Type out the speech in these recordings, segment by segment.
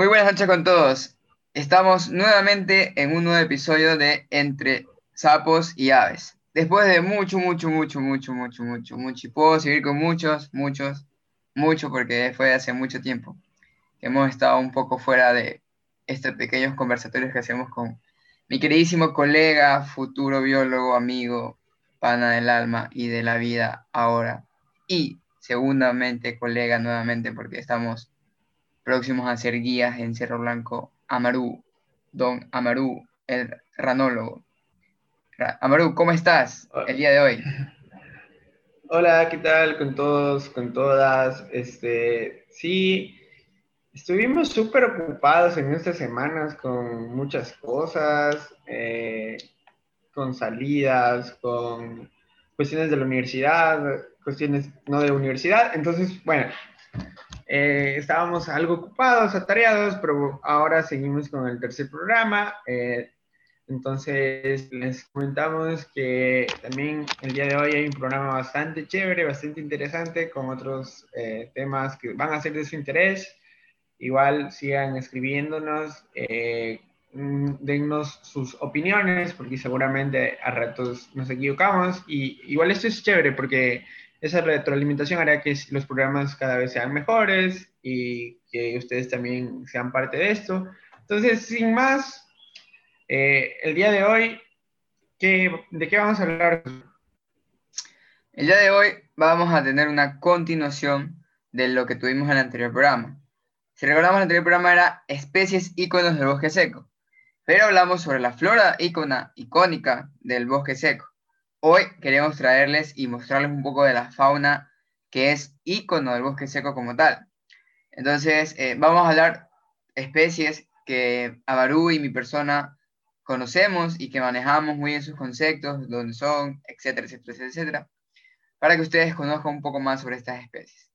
Muy buenas noches con todos. Estamos nuevamente en un nuevo episodio de Entre Sapos y Aves. Después de mucho, mucho, mucho, mucho, mucho, mucho, mucho, y puedo seguir con muchos, muchos, mucho, porque fue hace mucho tiempo que hemos estado un poco fuera de estos pequeños conversatorios que hacemos con mi queridísimo colega, futuro biólogo, amigo, pana del alma y de la vida ahora. Y segundamente colega nuevamente porque estamos próximos a ser guías en Cerro Blanco, Amaru, don Amaru, el ranólogo. Amaru, ¿cómo estás el día de hoy? Hola, ¿qué tal con todos, con todas? Este, sí, estuvimos súper ocupados en estas semanas con muchas cosas, eh, con salidas, con cuestiones de la universidad, cuestiones no de universidad. Entonces, bueno, eh, estábamos algo ocupados, atareados, pero ahora seguimos con el tercer programa. Eh, entonces, les comentamos que también el día de hoy hay un programa bastante chévere, bastante interesante, con otros eh, temas que van a ser de su interés. Igual sigan escribiéndonos, mm, dennos sus opiniones, porque seguramente a ratos nos equivocamos. Y igual esto es chévere porque esa retroalimentación hará que los programas cada vez sean mejores y que ustedes también sean parte de esto. Entonces, sin más, eh, el día de hoy, ¿qué, ¿de qué vamos a hablar? El día de hoy vamos a tener una continuación de lo que tuvimos en el anterior programa. Si recordamos, el anterior programa era especies íconos del bosque seco, pero hablamos sobre la flora ícona, icónica del bosque seco. Hoy queremos traerles y mostrarles un poco de la fauna que es ícono del bosque seco como tal. Entonces, eh, vamos a hablar especies que Abarú y mi persona conocemos y que manejamos muy bien sus conceptos, dónde son, etcétera, etcétera, etcétera, para que ustedes conozcan un poco más sobre estas especies.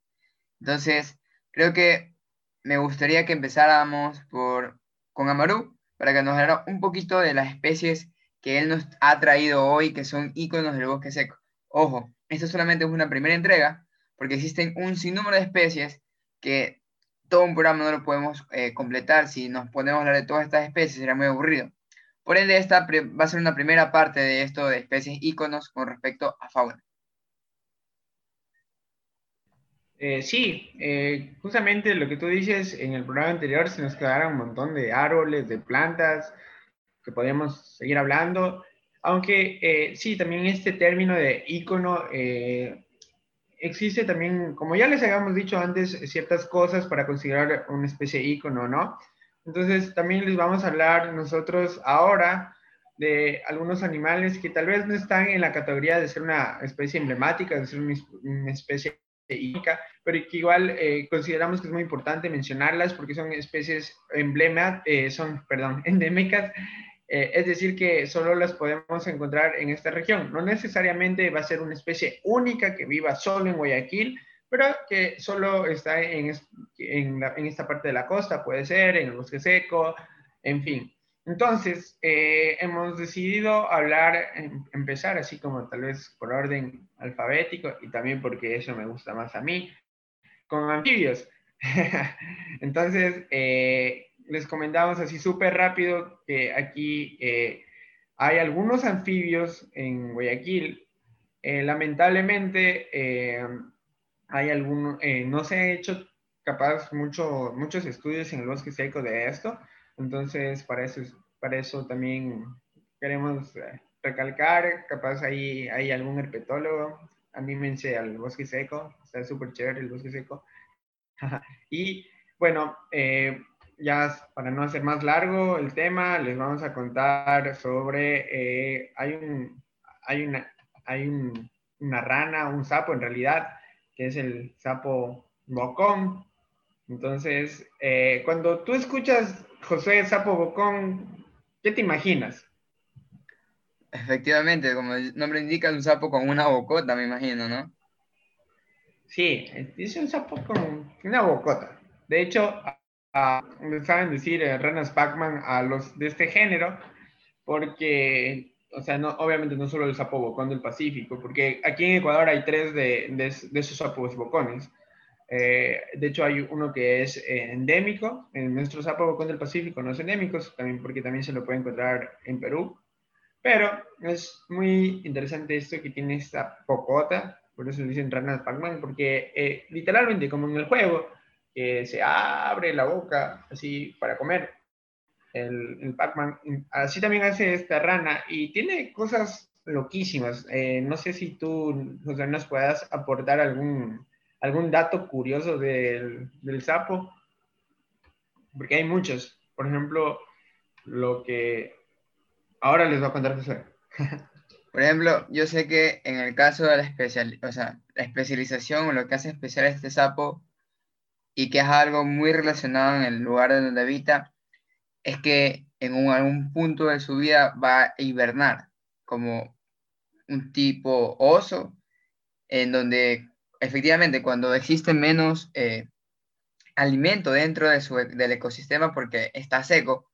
Entonces, creo que me gustaría que empezáramos por, con Amarú, para que nos hablara un poquito de las especies que él nos ha traído hoy, que son iconos del bosque seco. Ojo, esto solamente es una primera entrega, porque existen un sinnúmero de especies que todo un programa no lo podemos eh, completar. Si nos ponemos a hablar de todas estas especies, sería muy aburrido. Por ende, esta va a ser una primera parte de esto de especies iconos con respecto a fauna. Eh, sí, eh, justamente lo que tú dices, en el programa anterior se nos quedaron un montón de árboles, de plantas, que podemos seguir hablando, aunque eh, sí, también este término de ícono eh, existe también, como ya les habíamos dicho antes, ciertas cosas para considerar una especie de ícono, ¿no? Entonces también les vamos a hablar nosotros ahora de algunos animales que tal vez no están en la categoría de ser una especie emblemática, de ser una, especie íconica, pero que igual eh, consideramos que es muy importante mencionarlas porque son especies emblemas, son, perdón, endémicas eh, es decir, que solo las podemos encontrar en esta región. No necesariamente va a ser una especie única que viva solo en Guayaquil, pero que solo está en, esta parte de la costa, puede ser, en el bosque seco, en fin. Entonces, eh, hemos decidido hablar, em, empezar así como tal vez por orden alfabético y también porque eso me gusta más a mí, con anfibios. Entonces, eh, les comentamos así súper rápido que aquí eh, hay algunos anfibios en Guayaquil. Eh, lamentablemente, eh, hay algunos, no se han hecho capaz mucho, muchos estudios en el bosque seco de esto. Entonces, para eso, para eso también queremos recalcar, capaz ahí hay algún herpetólogo, anímense al bosque seco, está súper chévere el bosque seco. y bueno, eh, ya para no hacer más largo el tema, les vamos a contar sobre, eh, hay, un, hay, una, hay una rana, un sapo en realidad, que es el sapo bocón. Entonces, eh, cuando tú escuchas José Sapo Bocón, ¿qué te imaginas? Efectivamente, como el nombre indica, es un sapo con una bocota, me imagino, ¿no? Sí, es un sapo con una bocota. De hecho, saben decir eh, ranas Pac-Man a los de este género, porque, o sea, no, obviamente no solo el sapo bocón del Pacífico, porque aquí en Ecuador hay tres de, de, esos sapos bocones. Eh, de hecho, hay uno que es eh, endémico, en nuestro sapo bocón del Pacífico no es endémico, también porque también se lo puede encontrar en Perú. Pero es muy interesante esto que tiene esta pocota, por eso le dicen ranas Pac-Man, porque eh, literalmente, como en el juego, se abre la boca así para comer el, el Pac-Man, así también hace esta rana y tiene cosas loquísimas. no sé si tú, José, nos puedas aportar algún algún dato curioso del, del sapo, porque hay muchos. Por ejemplo, lo que ahora les voy a contar José. Por ejemplo, yo sé que en el caso de la, especial, o sea, la especialización o lo que hace especial este sapo y que es algo muy relacionado en el lugar donde habita, es que en un, algún punto de su vida va a hibernar como un tipo oso, en donde efectivamente, cuando existe menos eh, alimento dentro de su, del ecosistema porque está seco,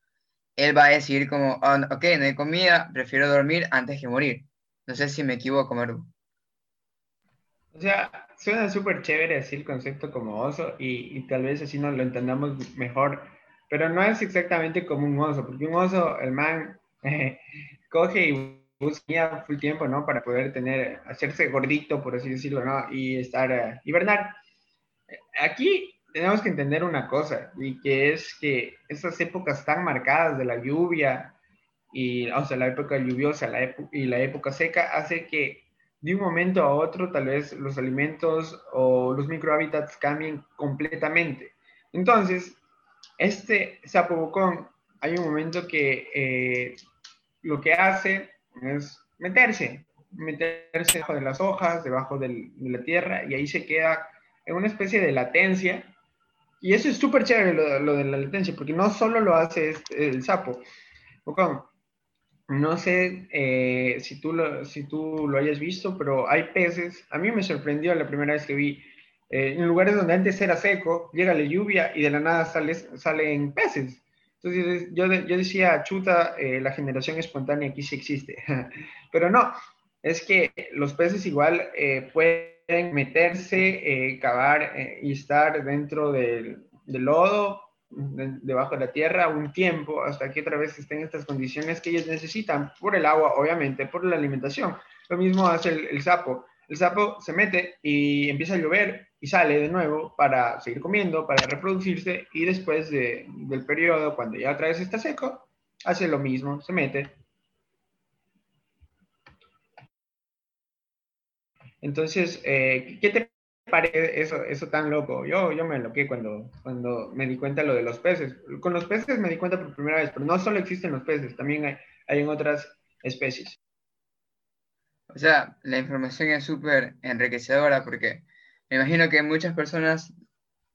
él va a decir como, oh, ok, no hay comida, prefiero dormir antes que morir. No sé si me equivoco, Maru. O sea, suena súper chévere así el concepto como oso y, y, tal vez así nos lo entendamos mejor, pero no es exactamente como un oso, porque un oso, el man coge y busca full tiempo, ¿no? Para poder tener, hacerse gordito, por así decirlo, ¿no? Y estar, uh, hibernar. Aquí tenemos que entender una cosa, y que es que esas épocas tan marcadas de la lluvia, y, o sea, la época lluviosa la y la época seca, hace que de un momento a otro tal vez los alimentos o los microhábitats cambien completamente. Entonces, este sapo bocón, hay un momento que eh, lo que hace es meterse, meterse debajo de las hojas, debajo de la tierra, y ahí se queda en una especie de latencia. Y eso es súper chévere lo, de la latencia, porque no solo lo hace este, el sapo. No sé eh, si, tú lo, si tú lo hayas visto, pero hay peces. A mí me sorprendió la primera vez que vi eh, en lugares donde antes era seco, llega la lluvia y de la nada sale, salen peces. Entonces yo, yo decía, chuta, eh, la generación espontánea aquí sí existe, pero no, es que los peces igual pueden meterse, cavar y estar dentro del lodo, debajo de la tierra un tiempo hasta que otra vez estén estas condiciones que ellos necesitan por el agua, obviamente, por la alimentación. Lo mismo hace el, el sapo. El sapo se mete y empieza a llover y sale de nuevo para seguir comiendo, para reproducirse y después del periodo, cuando ya otra vez está seco, hace lo mismo, se mete. Entonces, eh, ¿qué te parece eso, eso tan loco? Yo, yo me loqué cuando, cuando me di cuenta lo de los peces. Con los peces me di cuenta por primera vez, pero no solo existen los peces, también hay, hay otras especies. O sea, la información es súper enriquecedora porque me imagino que muchas personas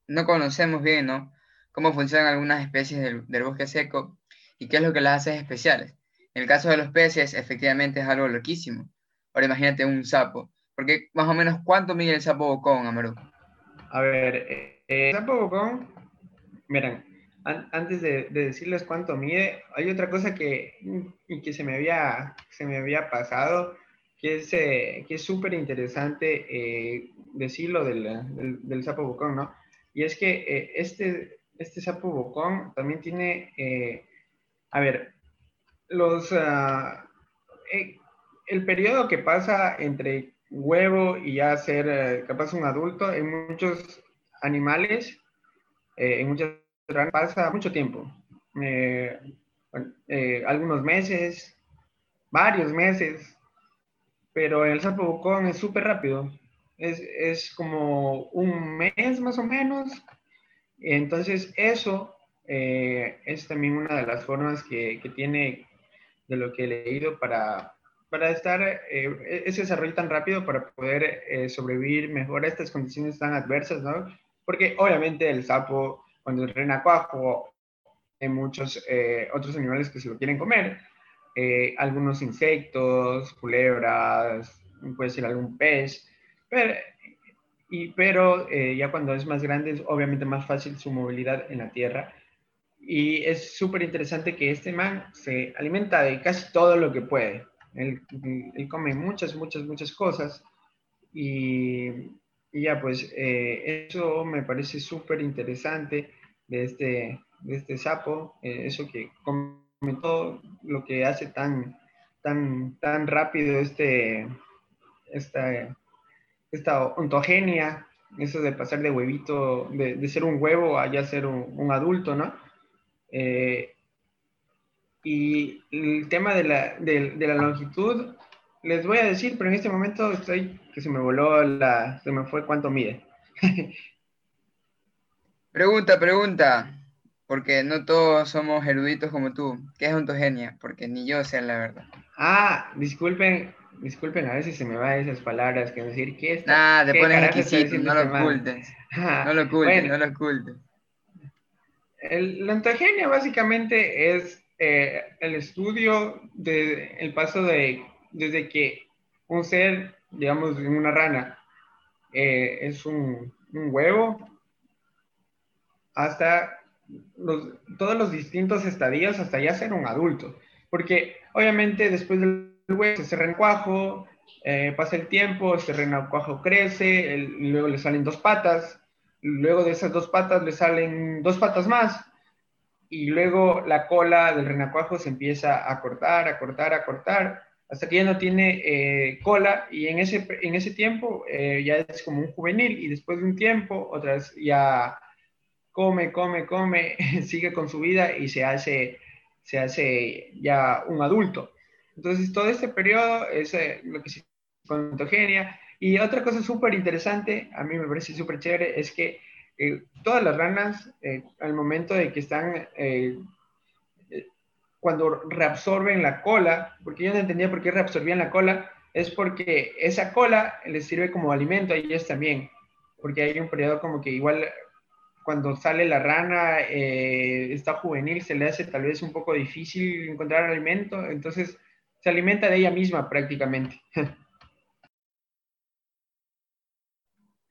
no conocemos bien, ¿no? Cómo funcionan algunas especies del, bosque seco y qué es lo que las hace especiales. En el caso de los peces, efectivamente es algo loquísimo. Ahora imagínate un sapo. Porque más o menos, ¿cuánto mide el sapo bocón, Amaru? A ver, eh, el sapo bocón, miren, antes de, decirles cuánto mide, hay otra cosa que, que se, me había, se me había pasado, que es eh, que súper interesante eh, decirlo del, del, sapo bocón, ¿no? Y es que eh, este, este sapo bocón también tiene, eh, a ver, los, uh, el periodo que pasa entre huevo y ya ser capaz un adulto en muchos animales, en muchas pasa mucho tiempo, algunos meses, varios meses, pero el sapo bocón es súper rápido es, es como un mes más o menos. Entonces, eso eh, es también una de las formas que, que, tiene de lo que he leído para, para estar, eh, ese desarrollo tan rápido para poder eh, sobrevivir mejor a estas condiciones tan adversas, ¿no? Porque obviamente el sapo, cuando es renacuajo, hay muchos eh, otros animales que se lo quieren comer, algunos insectos, culebras, puede ser algún pez, pero, y, pero eh, ya cuando es más grande es obviamente más fácil su movilidad en la tierra. Y es súper interesante que este man se alimenta de casi todo lo que puede. Él, come muchas, muchas, muchas cosas. Y, ya, pues eso me parece súper interesante de este, de este sapo, eso que comentó, lo que hace tan, tan, tan rápido este, esta, esta ontogenia, eso de pasar de huevito, de, ser un huevo a ya ser un, adulto, ¿no? Eh, y el tema de la, de, la, longitud, les voy a decir, pero en este momento estoy que se me voló la, se me fue cuánto mide. pregunta, pregunta, porque no todos somos eruditos como tú. ¿Qué es ontogenia? Porque ni yo sé la verdad. Ah, disculpen, disculpen, a veces se me van esas palabras que decir que es. Ah, te pones exquisito, no lo ocultes. no lo ocultes, no lo ocultes. la ontogenia básicamente es eh, el estudio del paso de, desde que un ser, digamos, una rana, eh, es un, huevo, hasta todos los distintos estadios, hasta ya ser un adulto. Porque obviamente después del huevo se renacuajo, eh, pasa el tiempo, ese renacuajo crece, luego le salen dos patas, luego de esas dos patas le salen dos patas más, y luego la cola del renacuajo se empieza a cortar, a cortar, a cortar, hasta que ya no tiene eh, cola y en ese, en ese tiempo eh, ya es como un juvenil y después de un tiempo otra vez ya come, come, come, sigue con su vida y se hace, se hace ya un adulto. Entonces todo este periodo es eh, lo que se con ontogenia. Y otra cosa súper interesante, a mí me parece súper chévere, es que eh, todas las ranas, eh, al momento de que están, eh, cuando reabsorben la cola, porque yo no entendía por qué reabsorbían la cola, es porque esa cola les sirve como alimento a ellos también, porque hay un periodo como que igual cuando sale la rana, está juvenil, se le hace tal vez un poco difícil encontrar alimento, entonces se alimenta de ella misma prácticamente.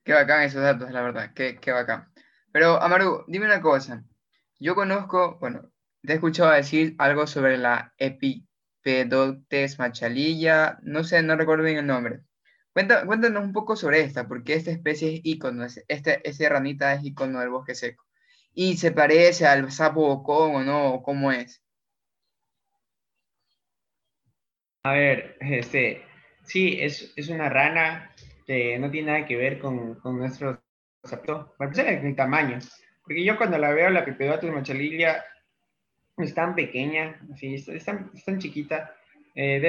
Qué bacán esos datos, la verdad, qué, qué bacán. Pero, Amaru, dime una cosa. Yo conozco, bueno, te he escuchado decir algo sobre la Epipedotes machalilla, no sé, no recuerdo bien el nombre. cuéntanos un poco sobre esta, porque esta especie es ícono, este, esta, ranita es ícono del bosque seco. ¿Y se parece al sapo bocón o no? ¿Cómo es? A ver, este, sí, es, es una rana este, no tiene nada que ver con, con nuestro concepto, para empezar tamaño, porque yo cuando la veo, la de machalilla, es tan pequeña, así, es, tan, chiquita, eh,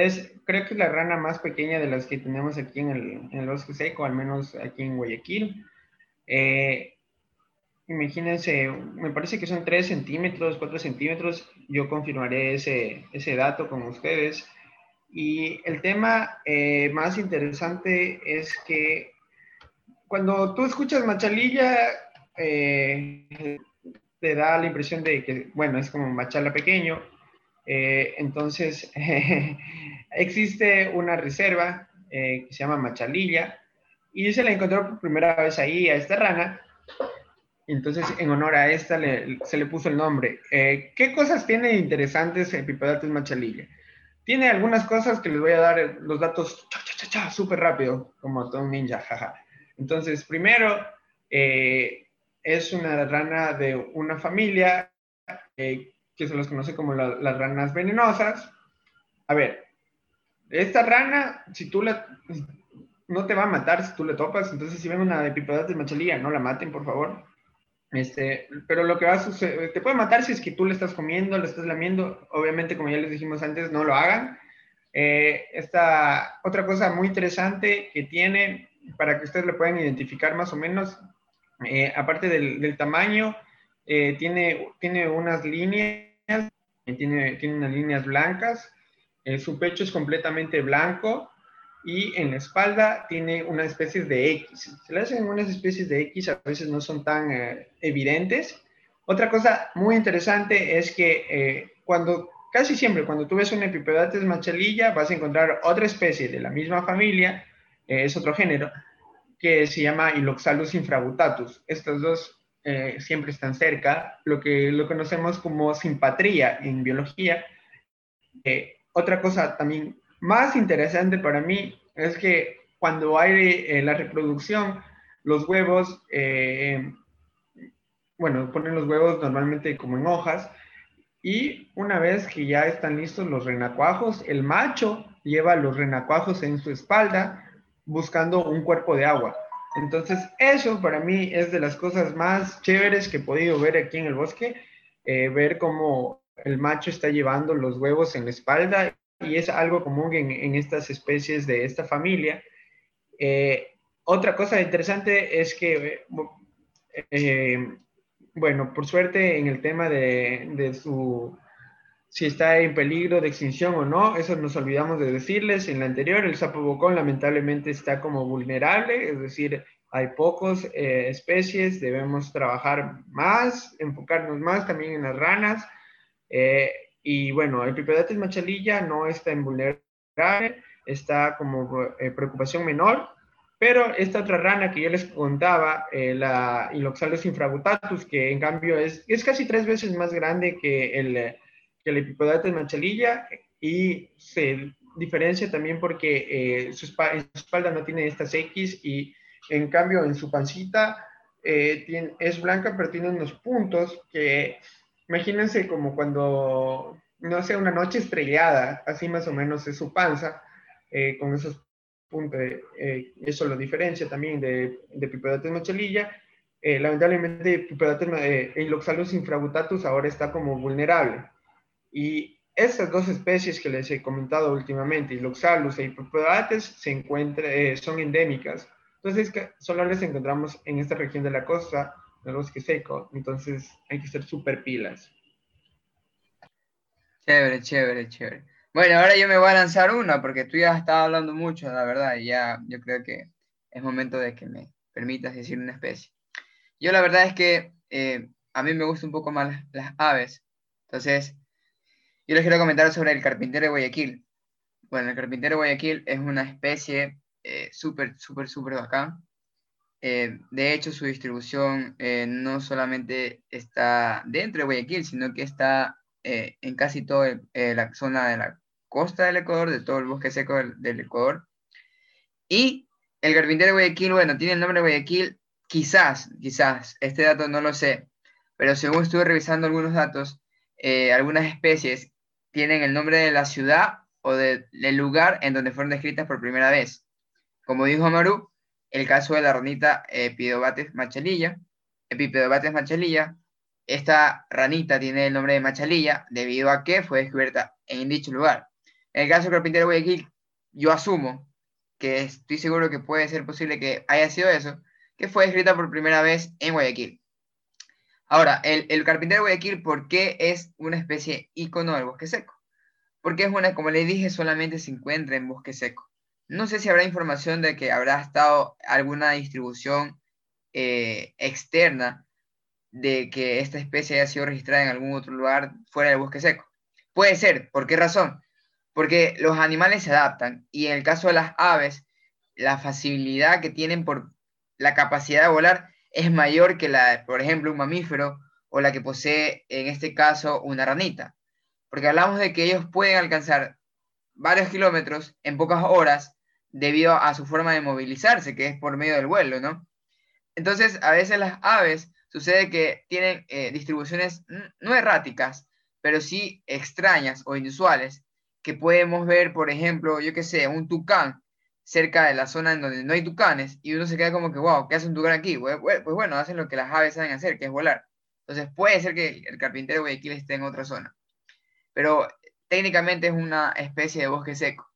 creo que es la rana más pequeña de las que tenemos aquí en el, en el bosque seco, al menos aquí en Guayaquil. Eh, imagínense, me parece que son 3 centímetros, 4 centímetros, yo confirmaré ese, ese dato con ustedes. Y el tema eh, más interesante es que cuando tú escuchas Machalilla, eh, te da la impresión de que, bueno, es como Machala pequeño. Eh, entonces, existe una reserva que se llama Machalilla y se la encontró por primera vez ahí a esta rana. Entonces, en honor a esta se le puso el nombre. ¿Qué cosas tiene interesantes Epipedatus machalilla? Tiene algunas cosas que les voy a dar los datos súper rápido, como un ninja, jaja. Entonces, primero, eh, es una rana de una familia eh, que se los conoce como las ranas venenosas. A ver, esta rana, si tú la, no te va a matar si tú le topas, entonces si ven una de de machalía, no la maten, por favor. Este, pero lo que va a suceder, te puede matar si es que tú le estás comiendo, le estás lamiendo. Obviamente, como ya les dijimos antes, no lo hagan. Eh, esta otra cosa muy interesante que tiene, para que ustedes lo puedan identificar más o menos, eh, aparte del, tamaño, eh, tiene, tiene unas líneas, tiene, tiene unas líneas blancas, su pecho es completamente blanco, y en la espalda tiene una especie de X. Se le hacen unas especies de X, a veces no son tan eh, evidentes. Otra cosa muy interesante es que eh, cuando, casi siempre, cuando tú ves un Epipedates machalilla, vas a encontrar otra especie de la misma familia, eh, es otro género, que se llama Iloxalus infrabutatus. Estos dos siempre están cerca, lo que lo conocemos como simpatría en biología. otra cosa también más interesante para mí es que cuando hay eh, la reproducción, los huevos, eh, bueno, ponen los huevos normalmente como en hojas, y una vez que ya están listos los renacuajos, el macho lleva los renacuajos en su espalda buscando un cuerpo de agua. Entonces, eso para mí es de las cosas más chéveres que he podido ver aquí en el bosque, eh, ver cómo el macho está llevando los huevos en la espalda y es algo común en, estas especies de esta familia. Eh, otra cosa interesante es que, eh, bueno, por suerte en el tema de, su, si está en peligro de extinción o no, eso nos olvidamos de decirles en la anterior, el sapo bocón lamentablemente está como vulnerable, es decir, hay pocas eh, especies, debemos trabajar más, enfocarnos más también en las ranas. Y bueno, el Pipedates machalilla no está en vulnerable, está como eh, preocupación menor, pero esta otra rana que yo les contaba, la Iloxalus infragutatus, que en cambio es, es casi tres veces más grande que el, que el Epipedates machalilla y se diferencia también porque su, espalda, su espalda no tiene estas X y en cambio, en su pancita eh, es blanca, pero tiene unos puntos que, imagínense como cuando, no sé, una noche estrellada, así más o menos es su panza, eh, con esos puntos, eh, eso lo diferencia también de, de Pipedates machelilla. lamentablemente, Pipedates Iloxalus infragutatus ahora está como vulnerable. Y estas dos especies que les he comentado últimamente, Iloxalus y Pipedates, se encuentran, son endémicas entonces, solo les encontramos en esta región de la costa, del bosque seco, entonces hay que ser súper pilas. Chévere, chévere, chévere. Bueno, ahora yo me voy a lanzar una porque tú ya has estado hablando mucho, la verdad, y ya yo creo que es momento de que me permitas decir una especie. Yo la verdad es que eh, a mí me gustan un poco más las, las, aves, entonces yo les quiero comentar sobre el carpintero de Guayaquil. Bueno, el carpintero de Guayaquil es una especie eh, súper, súper, súper bacán. Eh, de hecho, su distribución eh, no solamente está dentro de Guayaquil, sino que está en casi toda la zona de la costa del Ecuador, de todo el bosque seco del, Ecuador. Y el carpintero de Guayaquil, bueno, tiene el nombre de Guayaquil, quizás, quizás, este dato no lo sé, pero según estuve revisando algunos datos, algunas especies tienen el nombre de la ciudad o del lugar en donde fueron descritas por primera vez. Como dijo Amaru, el caso de la ranita Epidobates machalilla, Epipedobates machalilla, esta ranita tiene el nombre de machalilla debido a que fue descubierta en dicho lugar. En el caso del carpintero Guayaquil, yo asumo que estoy seguro que puede ser posible que haya sido eso, que fue escrita por primera vez en Guayaquil. Ahora, el, el carpintero Guayaquil, ¿por qué es una especie ícono del bosque seco? Porque es una, como le dije, solamente se encuentra en bosque seco. No sé si habrá información de que habrá estado alguna distribución eh, externa de que esta especie haya sido registrada en algún otro lugar fuera del bosque seco. Puede ser, ¿por qué razón? Porque los animales se adaptan y en el caso de las aves, la facilidad que tienen por la capacidad de volar es mayor que la, por ejemplo, un mamífero o la que posee, en este caso, una ranita. Porque hablamos de que ellos pueden alcanzar varios kilómetros en pocas horas debido a su forma de movilizarse, que es por medio del vuelo, ¿no? Entonces, a veces las aves sucede que tienen eh, distribuciones no erráticas, pero sí extrañas o inusuales, que podemos ver, por ejemplo, yo qué sé, un tucán cerca de la zona en donde no hay tucanes, y uno se queda como que, wow, ¿qué hace un tucán aquí? Pues, bueno, hacen lo que las aves saben hacer, que es volar. Entonces puede ser que el carpintero de Guayaquil esté en otra zona. Pero técnicamente es una especie de bosque seco.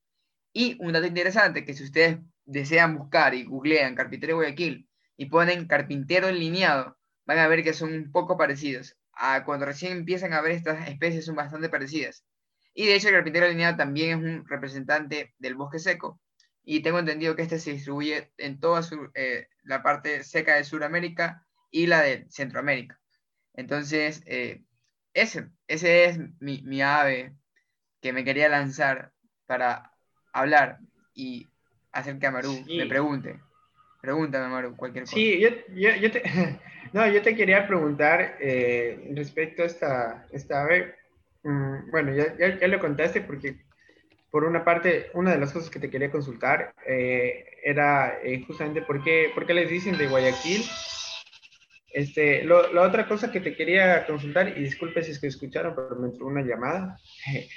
Y un dato interesante, que si ustedes desean buscar y googlean carpintero Guayaquil y ponen carpintero lineado, van a ver que son un poco parecidos. A cuando recién empiezan a ver estas especies son bastante parecidas. Y de hecho el carpintero lineado también es un representante del bosque seco. Y tengo entendido que este se distribuye en toda eh, la parte seca de Sudamérica y la de Centroamérica. Entonces, eh, ese, ese es mi, mi ave que me quería lanzar para hablar y hacer que Amaru me pregunte. Pregúntame, Amaru, cualquier cosa. Sí, yo, yo, te, no, yo te quería preguntar eh, respecto a esta, esta ave. Mm, bueno, ya, ya, lo contaste porque por una parte, una de las cosas que te quería consultar eh, era eh, justamente por qué, por qué les dicen de Guayaquil. Este, lo, la otra cosa que te quería consultar, y disculpe si es que escucharon, pero me entró una llamada.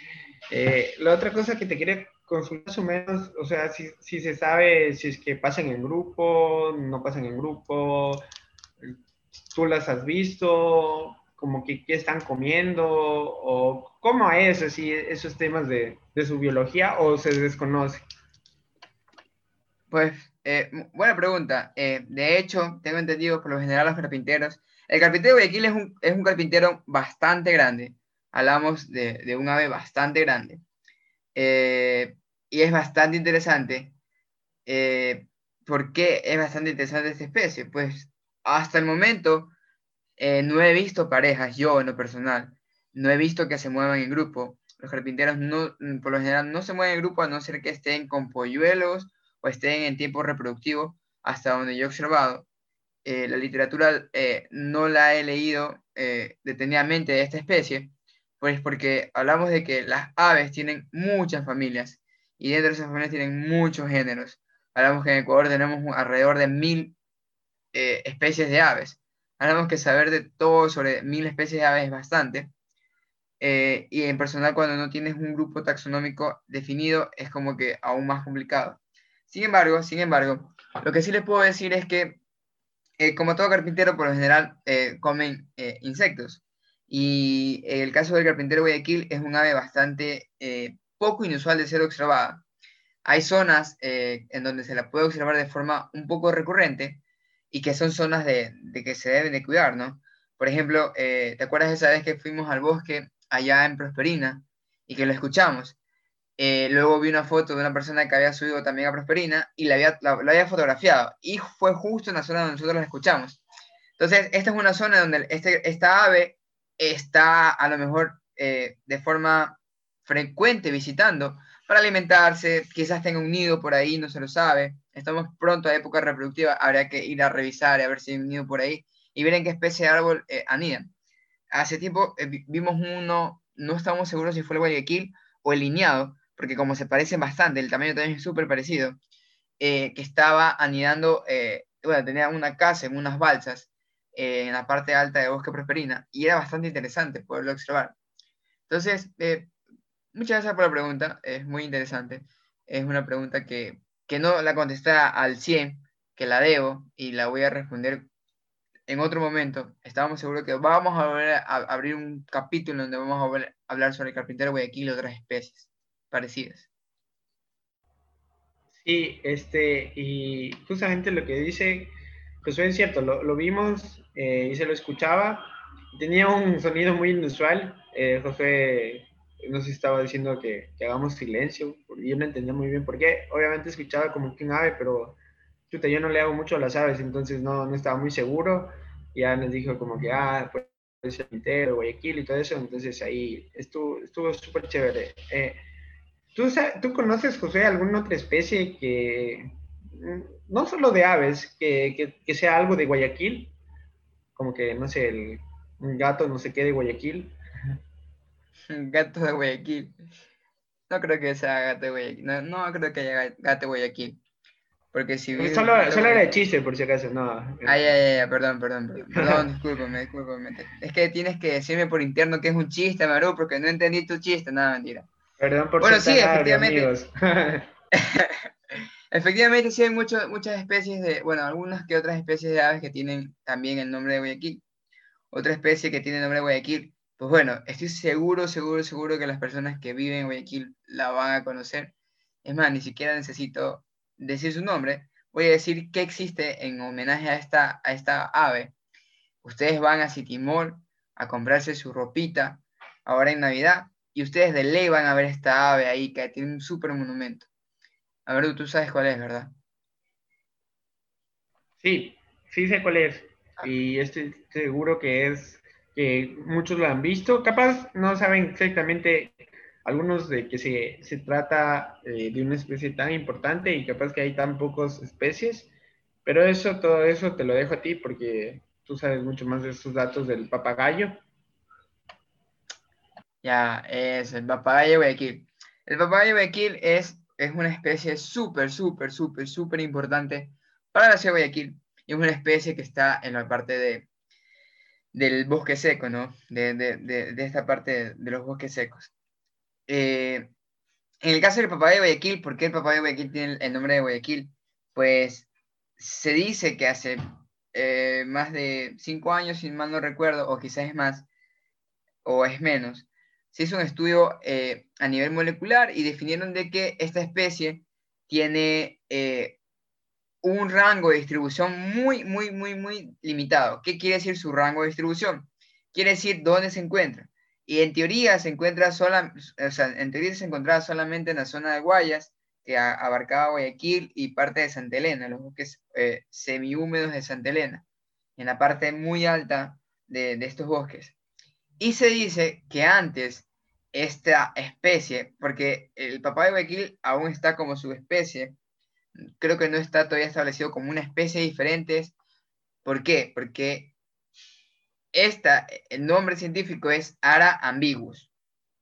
Eh, la otra cosa que te quería consultar más o menos, o sea, si, si, se sabe si es que pasan en grupo, no pasan en grupo, tú las has visto, como que qué están comiendo o cómo es así esos temas de, de su biología o se desconoce. Pues, eh, buena pregunta. Eh, de hecho, tengo entendido por lo general los carpinteros. El carpintero de Guayaquil es un, es un carpintero bastante grande. Hablamos de, de un ave bastante grande. Eh, y es bastante interesante. ¿Por qué es bastante interesante esta especie? Pues hasta el momento eh, no he visto parejas, yo en lo personal, no he visto que se muevan en grupo. Los carpinteros no, mm, por lo general no se mueven en grupo a no ser que estén con polluelos o estén en tiempo reproductivo, hasta donde yo he observado. Eh, la literatura eh, no la he leído detenidamente de esta especie, pues porque hablamos de que las aves tienen muchas familias y dentro de esas familias tienen muchos géneros. Hablamos que en Ecuador tenemos alrededor de mil especies de aves Hablamos que saber de todo sobre mil especies de aves es bastante. Eh, y en personal, cuando no tienes un grupo taxonómico definido, es como que aún más complicado. Sin embargo, sin embargo, lo que sí les puedo decir es que, eh, como todo carpintero, por lo general eh, comen insectos. Y el caso del carpintero Guayaquil es un ave bastante poco inusual de ser observada. Hay zonas en donde se la puede observar de forma un poco recurrente, y que son zonas de, que se deben de cuidar, ¿no? Por ejemplo, eh, ¿te acuerdas esa vez que fuimos al bosque allá en Prosperina y que lo escuchamos? Eh, luego vi una foto de una persona que había subido también a Prosperina y la había, había fotografiado y fue justo en la zona donde nosotros la escuchamos. Entonces, esta es una zona donde este, esta ave está a lo mejor eh, de forma frecuente visitando para alimentarse, quizás tenga un nido por ahí, no se lo sabe. Estamos pronto a época reproductiva, habría que ir a revisar a ver si hay un nido por ahí y ver en qué especie de árbol eh, anidan. Hace tiempo eh, vimos uno, no estamos seguros si fue el guayaquil o el lineado, porque como se parecen bastante, el tamaño también es súper parecido, eh, que estaba anidando, bueno, tenía una casa en unas balsas en la parte alta de Bosque Prosperina y era bastante interesante poderlo observar. Entonces, Muchas gracias por la pregunta, es muy interesante. Es una pregunta que, no la contesté al 100, que la debo y la voy a responder en otro momento. Estábamos seguros que vamos a, abrir un capítulo donde vamos a, hablar sobre el carpintero Guayaquil y otras especies parecidas. Sí, este, y justamente lo que dice Josué es cierto, lo, vimos eh, y se lo escuchaba. Tenía un sonido muy inusual. Eh, Josué no sé si estaba diciendo que, que, hagamos silencio, yo no entendía muy bien por qué. Obviamente escuchaba como que un ave, pero chuta, yo no le hago mucho a las aves, entonces no, no estaba muy seguro. Ya nos dijo como que, ah, pues el entero, Guayaquil y todo eso, entonces ahí estuvo estuvo súper chévere. Eh, ¿tú, ¿Tú conoces, José, alguna otra especie que, no solo de aves, que, que, que sea algo de Guayaquil? Como que, no sé, el, un gato, no sé qué, de Guayaquil. Gato de Guayaquil. No creo que sea gato de Guayaquil. No, no creo que haya gato de Guayaquil. Porque si Solo, solo era de chiste, por si acaso, no. Ay, ay, ay, perdón, perdón, perdón. Perdón, discúlpame, discúlpame. Es que tienes que decirme por interno que es un chiste, Maru, porque no entendí tu chiste, nada, mentira. Perdón por Bueno, sí, efectivamente. efectivamente, sí hay mucho, muchas especies de, bueno, algunas que otras especies de aves que tienen también el nombre de Guayaquil. Otra especie que tiene el nombre de Guayaquil pues bueno, estoy seguro, seguro, seguro que las personas que viven en Guayaquil la van a conocer. Es más, ni siquiera necesito decir su nombre. Voy a decir qué existe en homenaje a esta, a esta ave. Ustedes van a Citimol a comprarse su ropita ahora en Navidad y ustedes de ley van a ver esta ave ahí que tiene un súper monumento. A ver, tú sabes cuál es, ¿verdad? Sí, sí sé cuál es. Y estoy seguro que es que muchos lo han visto, capaz no saben exactamente algunos de que se, se trata eh, de una especie tan importante y capaz que hay tan pocas especies, pero eso, todo eso te lo dejo a ti porque tú sabes mucho más de esos datos del papagayo. Ya, es el papagayo Guayaquil. El papagayo Guayaquil es, es una especie súper, súper, súper, súper importante para la ciudad de Guayaquil y es una especie que está en la parte de, del bosque seco, ¿no? De, de, de, esta parte de, los bosques secos. Eh, en el caso del papagayo de Guayaquil, ¿por qué el papagayo de Guayaquil tiene el nombre de Guayaquil? Pues se dice que hace eh, más de cinco años, si mal no recuerdo, o quizás es más, o es menos, se hizo un estudio eh, a nivel molecular y definieron de que esta especie tiene eh, un rango de distribución muy, muy, muy, muy limitado. ¿Qué quiere decir su rango de distribución? Quiere decir dónde se encuentra. Y en teoría se encuentra sola, en teoría se encontraba solamente en la zona de Guayas, que abarcaba Guayaquil y parte de Santa Elena, los bosques eh, semihúmedos de Santa Elena, en la parte muy alta de, de estos bosques. Y se dice que antes esta especie, porque el papá de Guayaquil aún está como subespecie, creo que no está todavía establecido como una especie diferente. ¿Por qué? Porque esta, el nombre científico es Ara ambiguus,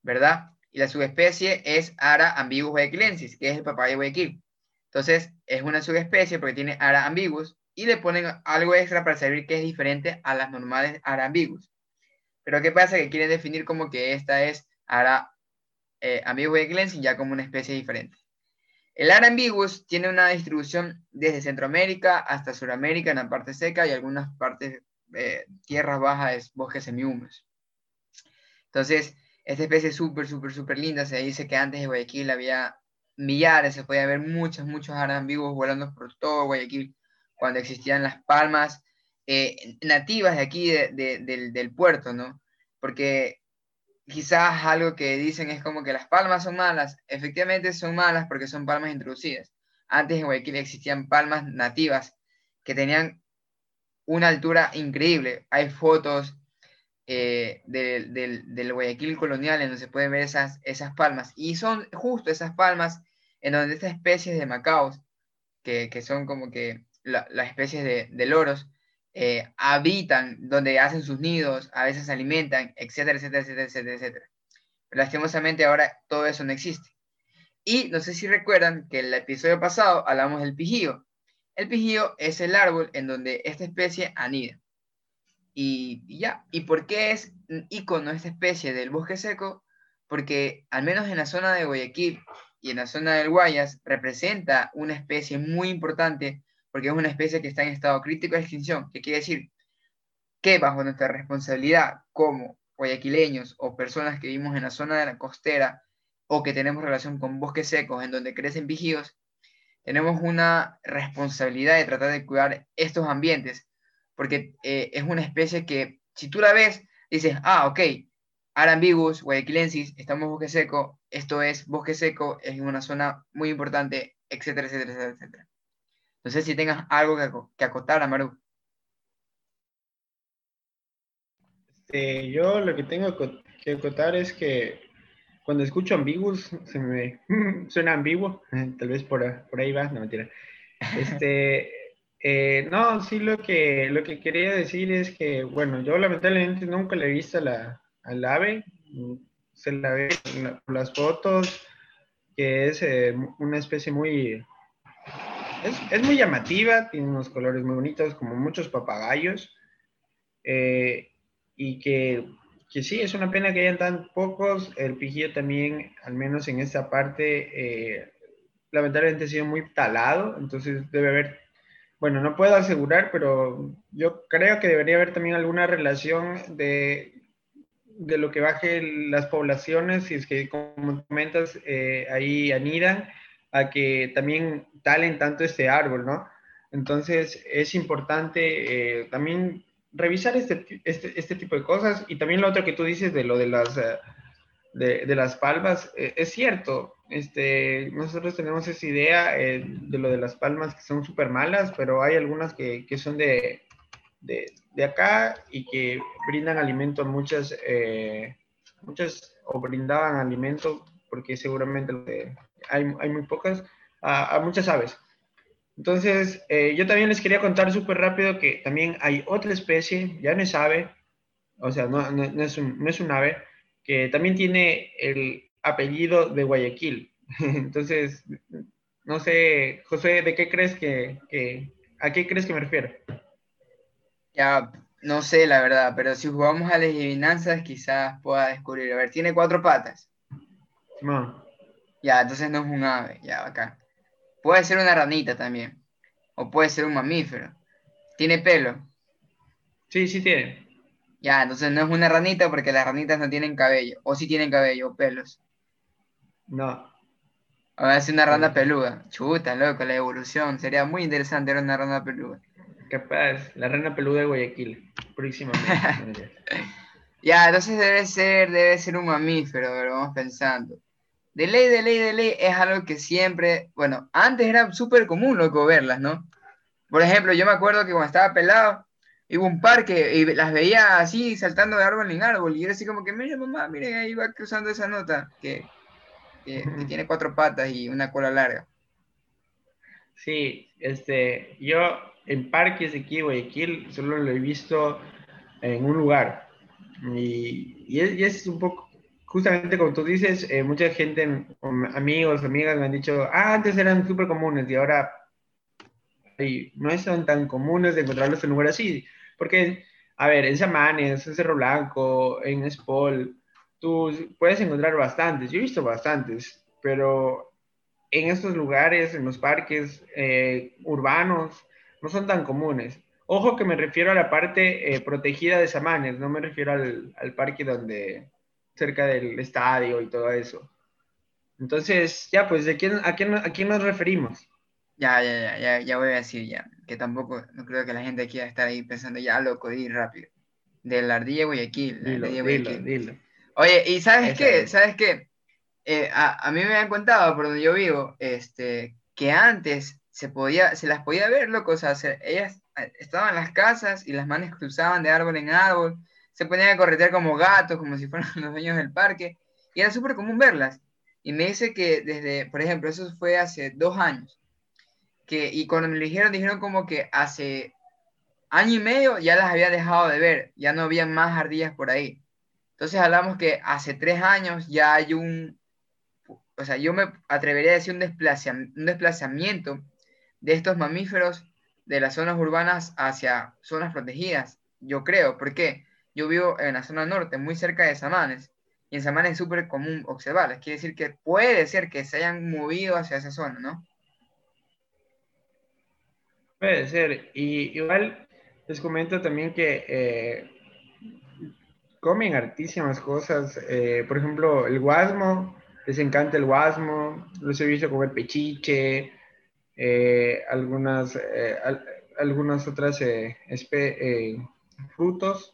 ¿verdad? y la subespecie es Ara ambiguus guayaquilensis, que es el papagayo Guayaquil. Entonces, es una subespecie porque tiene Ara ambiguus y le ponen algo extra para saber que es diferente a las normales Ara ambiguus. Pero ¿qué pasa? Que quieren definir como que esta es Ara eh, ambiguus guayaquilensis ya como una especie diferente. El Ara ambiguus tiene una distribución desde Centroamérica hasta Sudamérica en la parte seca y algunas partes, eh, tierras bajas, bosques semihúmedos. Entonces, esta especie es súper, súper, súper linda. Se dice que antes de Guayaquil había millares, se podía ver muchos, muchos vivos volando por todo Guayaquil cuando existían las palmas eh, nativas de aquí del, del, puerto, ¿no? Porque quizás algo que dicen es como que las palmas son malas. Efectivamente son malas porque son palmas introducidas. Antes en Guayaquil existían palmas nativas que tenían una altura increíble. Hay fotos eh, del, del, Guayaquil colonial, en donde se pueden ver esas, esas palmas. Y son justo esas palmas en donde estas especies de macaos, que, que son como que las especies de, de loros, eh, habitan, donde hacen sus nidos, a veces se alimentan, etcétera, etcétera, etcétera, etcétera, etcétera. Pero lastimosamente ahora todo eso no existe. Y no sé si recuerdan que el episodio pasado hablamos del pijío. El pijío es el árbol en donde esta especie anida. Y, ya, ¿y por qué es un icono esta especie del bosque seco? Porque al menos en la zona de Guayaquil y en la zona del Guayas representa una especie muy importante porque es una especie que está en estado crítico de extinción. ¿Qué quiere decir? Que bajo nuestra responsabilidad como guayaquileños o personas que vivimos en la zona de la costera o que tenemos relación con bosques secos en donde crecen vigíos, tenemos una responsabilidad de tratar de cuidar estos ambientes porque eh, es una especie que, si tú la ves, dices, ah, ok, Arambiguus, Guayaquilensis, estamos bosque seco, esto es bosque seco, es una zona muy importante, etcétera, etcétera, etcétera. No sé si tengas algo que, acotar, Amaru. Este, yo lo que tengo que acotar es que cuando escucho ambiguos se me suena ambiguo, tal vez por, por ahí va, no mentira. Este, eh, no, sí, lo que, lo que quería decir es que, bueno, yo lamentablemente nunca le he visto la, al ave, se la ve por las fotos, que es eh, una especie muy, es, es, muy llamativa, tiene unos colores muy bonitos, como muchos papagayos, eh, y que, que, sí, es una pena que hayan tan pocos, el pijillo también, al menos en esta parte, lamentablemente ha sido muy talado, entonces debe haber bueno, no puedo asegurar, pero yo creo que debería haber también alguna relación de, de lo que baje las poblaciones, si es que, como comentas, eh, ahí anidan, a que también talen tanto este árbol, ¿no? Entonces, es importante eh, también revisar este, este, este, tipo de cosas y también lo otro que tú dices de lo de las, eh, de, de, las palmas, es cierto, este, nosotros tenemos esa idea eh, de lo de las palmas que son súper malas, pero hay algunas que, que son de, de, de, acá y que brindan alimento a muchas, eh, muchas o brindaban alimento, porque seguramente hay, hay muy pocas, a, a, muchas aves. Entonces, eh, yo también les quería contar súper rápido que también hay otra especie, ya no es ave, o sea, no, no, no, es, un, no es un ave, que también tiene el, apellido de Guayaquil. Entonces, no sé, José, ¿de qué crees que, a qué crees que me refiero? Ya, no sé la verdad, pero si jugamos a las adivinanzas quizás pueda descubrir. A ver, tiene cuatro patas. No. Ya, entonces no es un ave, ya, acá. Puede ser una ranita también. O puede ser un mamífero. ¿Tiene pelo? Sí, sí tiene. Ya, entonces no es una ranita porque las ranitas no tienen cabello. O sí tienen cabello o pelos. No. Ver, es una rana peluda. Chuta, loco, la evolución. Sería muy interesante ver una rana peluda. Capaz, la rana peluda de Guayaquil. Próximamente. ya, entonces debe ser, debe ser un mamífero, pero vamos pensando. De ley, de ley, de ley es algo que siempre, bueno, antes era súper común loco verlas, ¿no? Por ejemplo, yo me acuerdo que cuando estaba pelado, iba a un parque y las veía así saltando de árbol en árbol y era así como que, mire mamá, mire, ahí va cruzando esa nota que, que, tiene cuatro patas y una cola larga. Sí, este, yo en parques aquí, Guayaquil, solo lo he visto en un lugar. Y, y, es, un poco, justamente como tú dices, eh, mucha gente, amigos, amigas me han dicho, ah, antes eran súper comunes y ahora no son tan comunes de encontrarlos en lugares así. Porque, a ver, en Samanes, en Cerro Blanco, en Spol, tú puedes encontrar bastantes. Yo he visto bastantes, pero en estos lugares, en los parques eh, urbanos, no son tan comunes. Ojo que me refiero a la parte eh, protegida de Samanes, no me refiero al, al, parque donde, cerca del estadio y todo eso. Entonces, ya, pues, ¿de quién, a, quién, ¿a quién nos referimos? Ya, ya, ya, ya, ya voy a decir ya, que tampoco, no creo que la gente quiera estar ahí pensando ya loco, di rápido. De la ardilla Guayaquil, la dilo, Guayaquil. Dilo, Oye, ¿y sabes qué? ¿Sabes qué? Eh, a, a, mí me han contado por donde yo vivo, este, que antes se podía, se las podía ver, loco, o sea, ellas eh, estaban en las casas y las manes cruzaban de árbol en árbol, se ponían a corretear como gatos, como si fueran los dueños del parque, y era súper común verlas. Y me dice que desde, por ejemplo, eso fue hace dos años, que, y cuando me lo dijeron, dijeron como que hace año y medio ya las había dejado de ver, ya no había más ardillas por ahí. Entonces hablamos que hace tres años ya hay un, o sea, yo me atrevería a decir un desplazamiento, un desplazamiento de estos mamíferos de las zonas urbanas hacia zonas protegidas. Yo creo, porque yo vivo en la zona norte, muy cerca de Samanes, y en Samanes es súper común observarlas. Quiere decir que puede ser que se hayan movido hacia esa zona, ¿no? Puede ser. Y igual les comento también que eh, comen hartísimas cosas. Eh, por ejemplo, el guasmo, les encanta el guasmo, los he visto comer pechiche, eh, algunas, eh, algunas otras eh, frutos,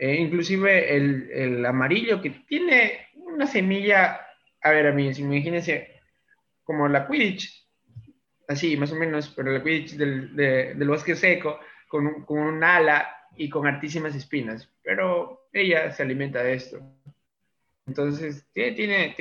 inclusive el, el, amarillo que tiene una semilla, a ver, a mí, imagínense, como la Quidditch, así más o menos, pero la Quidditch del, del bosque seco, con un, con un ala y con hartísimas espinas, pero ella se alimenta de esto. Entonces, tiene, tiene,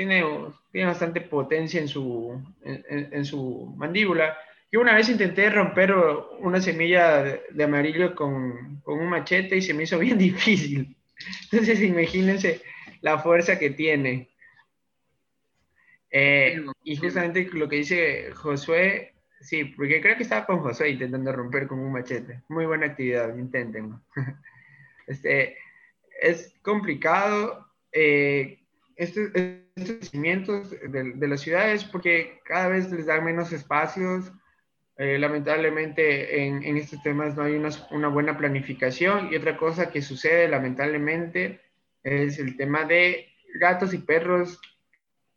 tiene, bastante potencia en su, en, su mandíbula. Yo una vez intenté romper una semilla de, amarillo con, un machete y se me hizo bien difícil. Entonces, imagínense la fuerza que tiene. Eh, y justamente lo que dice Josué, sí, porque creo que estaba con Josué intentando romper con un machete. Muy buena actividad, intenten. Este, es complicado eh, estos, crecimientos de, de, las ciudades porque cada vez les dan menos espacios. Eh, lamentablemente en, estos temas no hay una, una, buena planificación. Y otra cosa que sucede lamentablemente es el tema de gatos y perros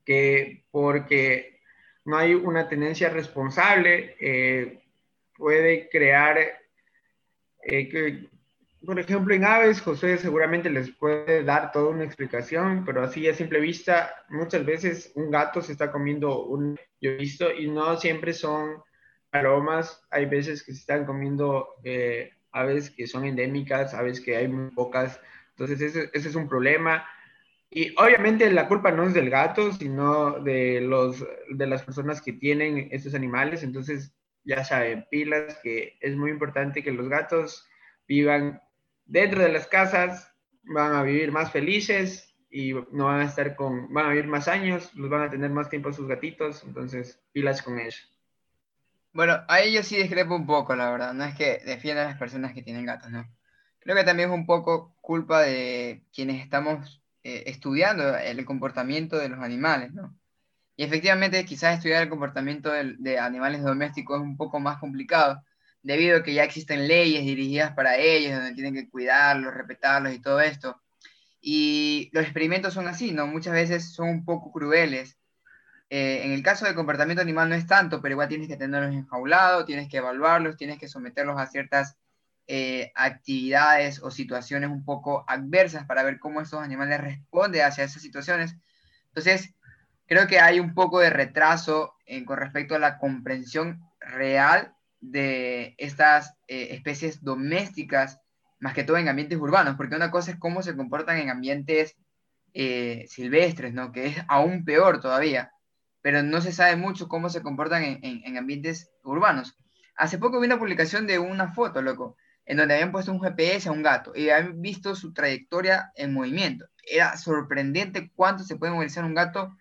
que porque no hay una tenencia responsable eh, puede crear eh, que, por ejemplo, en aves, José seguramente les puede dar toda una explicación, pero así a simple vista, muchas veces un gato se está comiendo un, yo he visto, y no siempre son aromas, hay veces que se están comiendo eh, aves que son endémicas, aves que hay muy pocas, entonces ese, ese, es un problema. Y obviamente la culpa no es del gato, sino de, los, de las personas que tienen estos animales, entonces ya saben, pilas, que es muy importante que los gatos vivan dentro de las casas van a vivir más felices y no van a estar con, van a vivir más años, los van a tener más tiempo sus gatitos, entonces pilas con eso. Bueno, ahí yo sí discrepo un poco, la verdad. No es que defienda a las personas que tienen gatos, ¿no? Creo que también es un poco culpa de quienes estamos eh, estudiando el comportamiento de los animales, ¿no? Y efectivamente, quizás estudiar el comportamiento de, de animales domésticos es un poco más complicado, debido a que ya existen leyes dirigidas para ellos, donde tienen que cuidarlos, respetarlos y todo esto. Y los experimentos son así, ¿no? Muchas veces son un poco crueles eh, en el caso del comportamiento animal no es tanto, pero igual tienes que tenerlos enjaulados, tienes que evaluarlos, tienes que someterlos a ciertas eh, actividades o situaciones un poco adversas para ver cómo estos animales responden hacia esas situaciones. Entonces, creo que hay un poco de retraso con respecto a la comprensión real de estas eh, especies domésticas, más que todo en ambientes urbanos, porque una cosa es cómo se comportan en ambientes silvestres, ¿no? Que es aún peor todavía pero no se sabe mucho cómo se comportan en, ambientes urbanos. Hace poco vi una publicación de una foto, loco, en donde habían puesto un GPS a un gato y habían visto su trayectoria en movimiento. Era sorprendente cuánto se puede movilizar un gato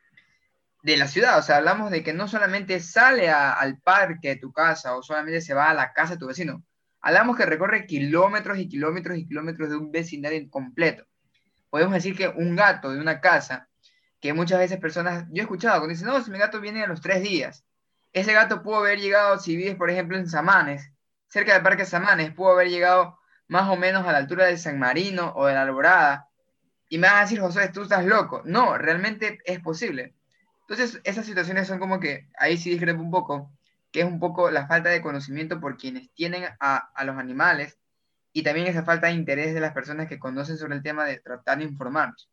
de la ciudad. O sea, hablamos de que no solamente sale al parque de tu casa o solamente se va a la casa de tu vecino. Hablamos que recorre kilómetros y kilómetros y kilómetros de un vecindario completo. Podemos decir que un gato de una casa que muchas veces personas, yo he escuchado, cuando dicen, no, si mi gato viene a los tres días, ese gato pudo haber llegado, si vives, por ejemplo, en Samanes, cerca del Parque Samanes, pudo haber llegado más o menos a la altura de San Marino o de la Alborada, y me vas a decir, José, tú estás loco. No, realmente es posible. Entonces, esas situaciones son como que, ahí sí discrepo un poco, que es un poco la falta de conocimiento por quienes tienen a, a los animales y también esa falta de interés de las personas que conocen sobre el tema de tratar de informarnos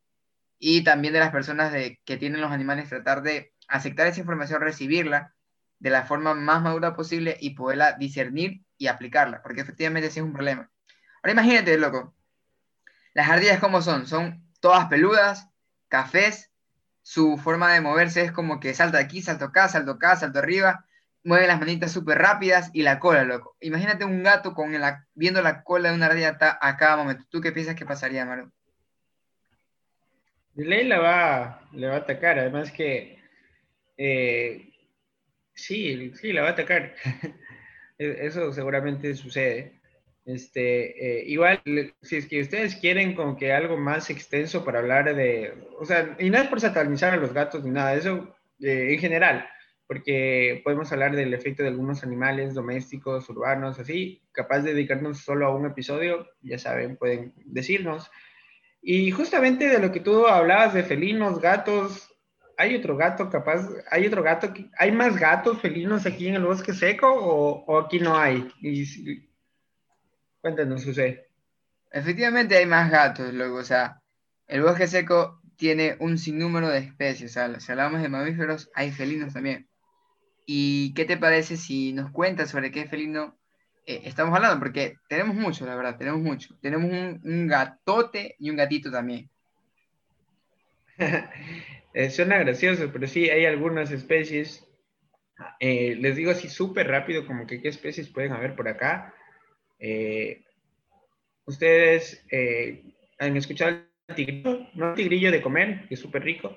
y también de las personas de, que tienen los animales, tratar de aceptar esa información, recibirla de la forma más madura posible y poderla discernir y aplicarla, porque efectivamente sí es un problema. Ahora imagínate, loco, las ardillas como son, son todas peludas, cafés, su forma de moverse es como que salta aquí, salto acá, salto acá, salto arriba, mueve las manitas súper rápidas y la cola, loco. Imagínate un gato con viendo la cola de una ardilla a cada momento. ¿Tú qué piensas que pasaría, Maru? Ley la va, le va a atacar, además que eh, sí, sí, la va a atacar. E, eso seguramente sucede. Este, eh, igual, si es que ustedes quieren como que algo más extenso para hablar de, o sea, y no es por satanizar a los gatos ni nada, eso eh, en general, porque podemos hablar del efecto de algunos animales domésticos, urbanos, así, capaz de dedicarnos solo a un episodio, ya saben, pueden decirnos. Y justamente de lo que tú hablabas de felinos, gatos, hay otro gato capaz, hay otro gato, ¿hay más gatos felinos aquí en el bosque seco o, aquí no hay? Y, cuéntanos, José. Efectivamente hay más gatos, luego, o sea, el bosque seco tiene un sinnúmero de especies, o sea, si hablamos de mamíferos, hay felinos también. ¿Y qué te parece si nos cuentas sobre qué felino eh, estamos hablando, porque tenemos mucho, la verdad, tenemos mucho. Tenemos un, gatote y un gatito también. eh, suena gracioso, pero sí, hay algunas especies. Eh, les digo así súper rápido, como que qué especies pueden haber por acá. Eh, ustedes han escuchado el tigrillo, no el tigrillo de comer, que es súper rico.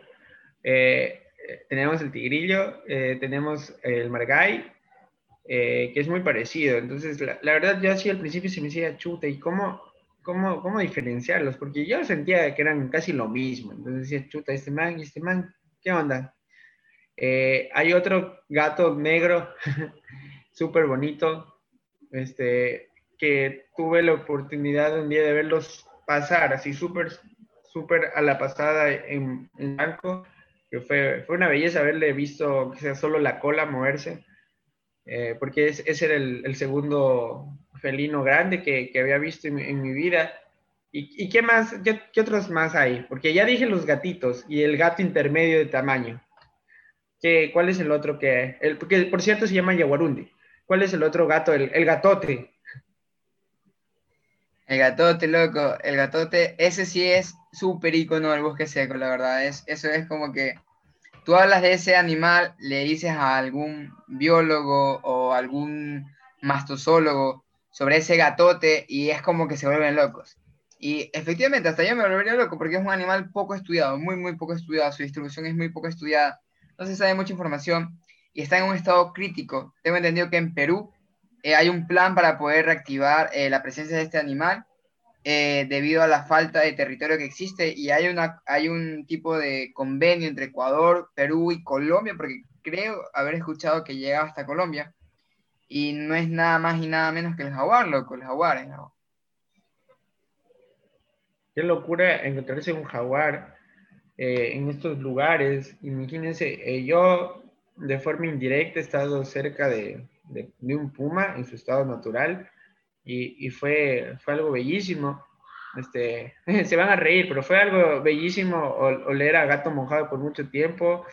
tenemos el tigrillo, tenemos el margay, eh, que es muy parecido. Entonces, la, verdad, yo así al principio se me decía chuta, ¿y cómo, cómo, cómo diferenciarlos? Porque yo sentía que eran casi lo mismo. Entonces decía, chuta, este man y este man, ¿qué onda? Eh, hay otro gato negro, súper bonito, este, que tuve la oportunidad un día de verlos pasar así súper, súper a la pasada en, en blanco, que fue, fue una belleza haberle visto, que sea solo la cola moverse. Eh, porque ese era el, segundo felino grande que, había visto en, mi vida. ¿Y, qué más, qué, otros más hay? Porque ya dije los gatitos y el gato intermedio de tamaño. ¿Qué, ¿Cuál es el otro que...? El, porque por cierto se llama yaguarundi. ¿Cuál es el otro gato? El, el gatote. El gatote, loco. El gatote, ese sí es súper icono del bosque seco, la verdad. Es, eso es como que tú hablas de ese animal, le dices a algún biólogo o algún mastozólogo sobre ese gatote y es como que se vuelven locos. Y efectivamente, hasta yo me volvería loco porque es un animal poco estudiado, muy, muy poco estudiado. Su distribución es muy poco estudiada. No se sabe mucha información y está en un estado crítico. Tengo entendido que en Perú eh, hay un plan para poder reactivar eh, la presencia de este animal eh, debido a la falta de territorio que existe y hay, una, hay un tipo de convenio entre Ecuador, Perú y Colombia, porque creo haber escuchado que llega hasta Colombia y no es nada más y nada menos que el jaguar, loco, el jaguar. Qué locura encontrarse un jaguar en estos lugares. Imagínense, yo de forma indirecta he estado cerca de, de, un puma en su estado natural y, fue, fue algo bellísimo. Este, se van a reír, pero fue algo bellísimo oler a gato mojado por mucho tiempo,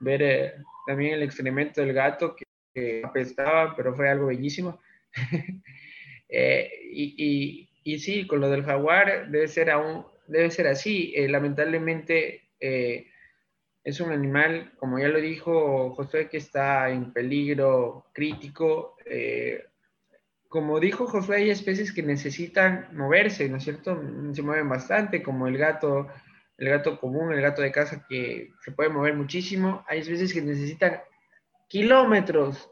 ver eh, también el excremento del gato que, apestaba, pero fue algo bellísimo. Eh, y, y, sí, con lo del jaguar debe ser, aún, debe ser así. Eh, lamentablemente es un animal, como ya lo dijo Josué, que está en peligro crítico. Como dijo Josué, hay especies que necesitan moverse, ¿no es cierto? Se mueven bastante, como el gato, el gato común, el gato de casa, que se puede mover muchísimo. Hay especies que necesitan kilómetros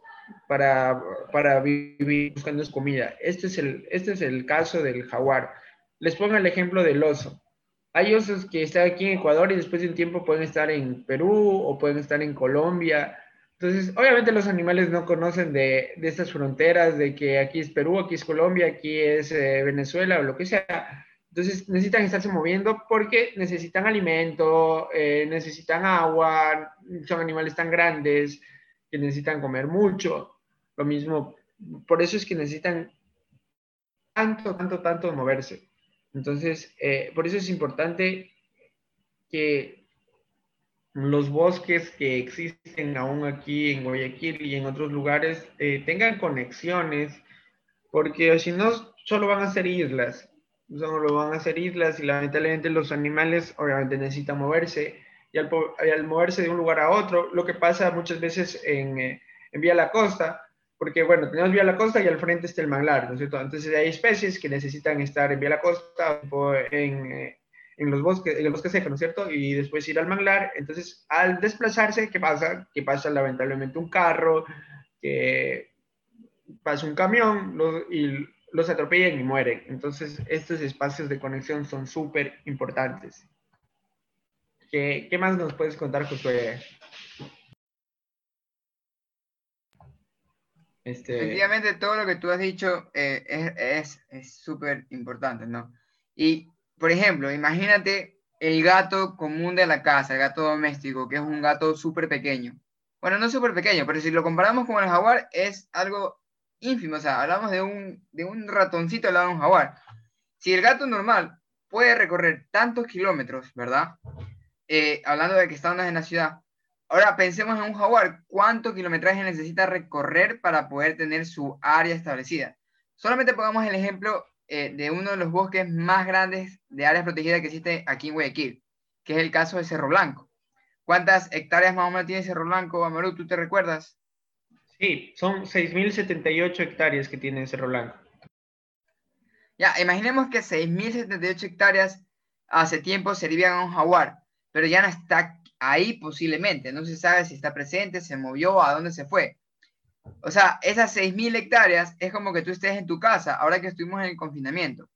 para, para vivir buscando comida. Este es, el, este es el caso del jaguar. Les pongo el ejemplo del oso. Hay osos que están aquí en Ecuador y después de un tiempo pueden estar en Perú o pueden estar en Colombia. Entonces, obviamente los animales no conocen de, de estas fronteras, de que aquí es Perú, aquí es Colombia, aquí es eh, Venezuela o lo que sea. Entonces necesitan estarse moviendo porque necesitan alimento, eh, necesitan agua, son animales tan grandes que necesitan comer mucho. Lo mismo, por eso es que necesitan tanto, tanto, tanto moverse. Entonces, eh, por eso es importante que los bosques que existen aún aquí en Guayaquil y en otros lugares eh, tengan conexiones, porque si no, solo van a ser islas, solo van a ser islas y lamentablemente los animales obviamente necesitan moverse y al, moverse de un lugar a otro, lo que pasa muchas veces en, eh, en Vía La Costa, porque bueno, tenemos vía la costa y al frente está el manglar, ¿no es cierto? Entonces hay especies que necesitan estar en vía la costa, en, eh, en los bosques, en el bosque seco, ¿no es cierto? Y después ir al manglar. Entonces, al desplazarse, ¿qué pasa? Que pasa lamentablemente un carro, que pasa un camión y los atropellan y mueren. Entonces, estos espacios de conexión son súper importantes. ¿Qué, ¿Qué, más nos puedes contar, Josué? Este... Todo lo que tú has dicho eh, es súper importante, ¿no? Y, por ejemplo, imagínate el gato común de la casa, el gato doméstico, que es un gato súper pequeño. Bueno, no súper pequeño, pero si lo comparamos con el jaguar, es algo ínfimo. O sea, hablamos de un, de un ratoncito al lado de un jaguar. Si el gato normal puede recorrer tantos kilómetros, ¿verdad? Eh, hablando de que estamos en la ciudad, Ahora pensemos en un jaguar. ¿Cuánto kilometraje necesita recorrer para poder tener su área establecida? Solamente pongamos el ejemplo eh, de uno de los bosques más grandes de áreas protegidas que existe aquí en Guayaquil, que es el caso de Cerro Blanco. ¿Cuántas hectáreas más o menos tiene Cerro Blanco, Amaru? ¿Tú te recuerdas? Sí, son 6.078 hectáreas que tiene Cerro Blanco. Ya, imaginemos que 6.078 hectáreas hace tiempo servían a un jaguar, pero ya no está ahí posiblemente, no se sabe si está presente, se movió, a dónde se fue. O sea, esas 6.000 hectáreas es como que tú estés en tu casa, ahora que estuvimos en el confinamiento.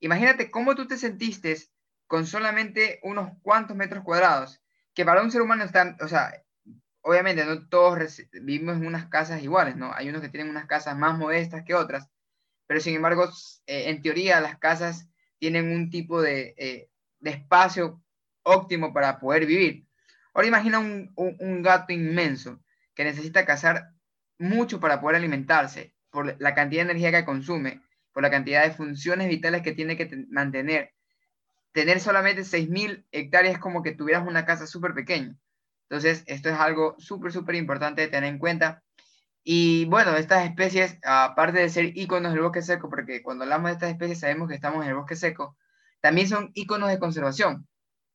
Imagínate cómo tú te sentiste con solamente unos cuantos metros cuadrados, que para un ser humano está, o sea, obviamente no todos vivimos en unas casas iguales, ¿no? Hay unos que tienen unas casas más modestas que otras, pero sin embargo, eh, en teoría las casas tienen un tipo de, eh, de espacio óptimo para poder vivir. Ahora imagina un, gato inmenso que necesita cazar mucho para poder alimentarse, por la cantidad de energía que consume, por la cantidad de funciones vitales que tiene que mantener. Tener solamente 6.000 hectáreas es como que tuvieras una casa súper pequeña. Entonces, esto es algo súper, súper importante de tener en cuenta. Y bueno, estas especies, aparte de ser iconos del bosque seco, porque cuando hablamos de estas especies sabemos que estamos en el bosque seco, también son iconos de conservación.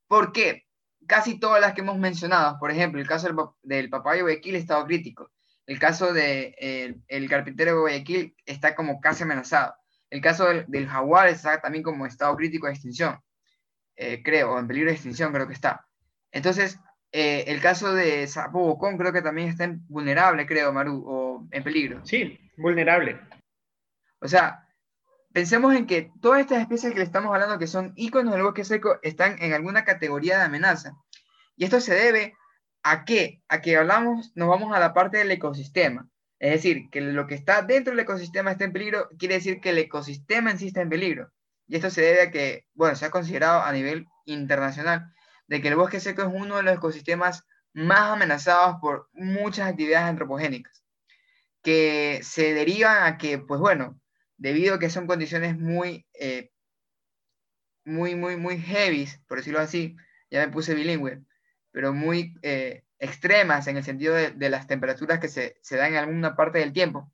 ¿Por qué? casi todas las que hemos mencionado, por ejemplo, el caso del, papayo Guayaquil, estado crítico. El caso del de, el carpintero de Guayaquil está como casi amenazado. El caso del, jaguar está también como estado crítico de extinción, eh, creo, o en peligro de extinción creo que está. Entonces, eh, el caso de sapo bocón creo que también está en vulnerable, creo, Maru, o en peligro. Sí, vulnerable. O sea, pensemos en que todas estas especies que le estamos hablando que son íconos del bosque seco están en alguna categoría de amenaza. Y esto se debe a qué? A que hablamos, nos vamos a la parte del ecosistema. Es decir, que lo que está dentro del ecosistema está en peligro, quiere decir que el ecosistema en sí está en peligro. Y esto se debe a que, bueno, se ha considerado a nivel internacional de que el bosque seco es uno de los ecosistemas más amenazados por muchas actividades antropogénicas, que se derivan a que, pues bueno, debido a que son condiciones muy, eh, muy, muy, muy heavy, por decirlo así, ya me puse bilingüe, pero muy eh, extremas en el sentido de, las temperaturas que se, se, dan en alguna parte del tiempo.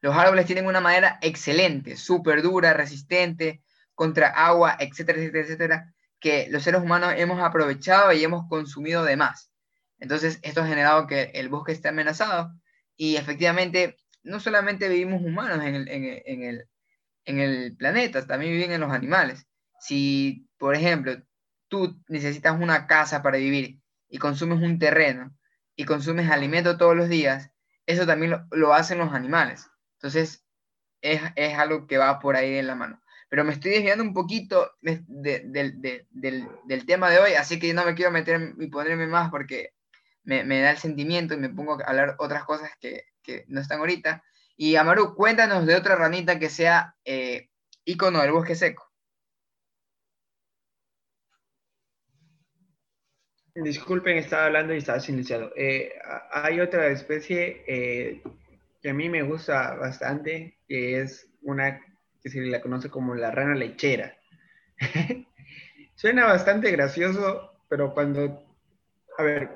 Los árboles tienen una madera excelente, súper dura, resistente contra agua, etcétera, etcétera, etcétera, que los seres humanos hemos aprovechado y hemos consumido de más. Entonces, esto ha generado que el bosque esté amenazado y efectivamente no solamente vivimos humanos en el, en, el, en el planeta, también viven en los animales. Si, por ejemplo, tú necesitas una casa para vivir y consumes un terreno y consumes alimento todos los días, eso también lo, hacen los animales. Entonces, es, es, algo que va por ahí en la mano. Pero me estoy desviando un poquito del, del, tema de hoy, así que no me quiero meter y ponerme más porque me, me da el sentimiento y me pongo a hablar otras cosas que, que no están ahorita. Y Amaru, cuéntanos de otra ranita que sea eh, ícono del bosque seco. Disculpen, estaba hablando y estaba silenciado. Eh, hay otra especie eh, que a mí me gusta bastante, que es una que se la conoce como la rana lechera. Suena bastante gracioso, pero cuando, a ver,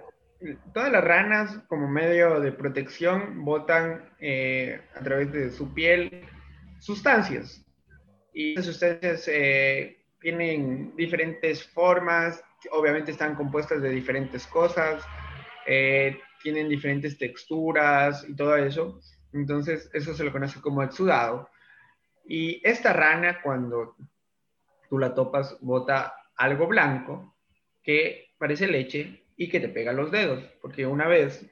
todas las ranas como medio de protección botan eh, a través de su piel sustancias. Y esas sustancias eh, tienen diferentes formas, obviamente están compuestas de diferentes cosas, eh, tienen diferentes texturas y todo eso. Entonces, eso se lo conoce como exudado. Y esta rana, cuando tú la topas, bota algo blanco que parece leche y que te pega los dedos, porque una vez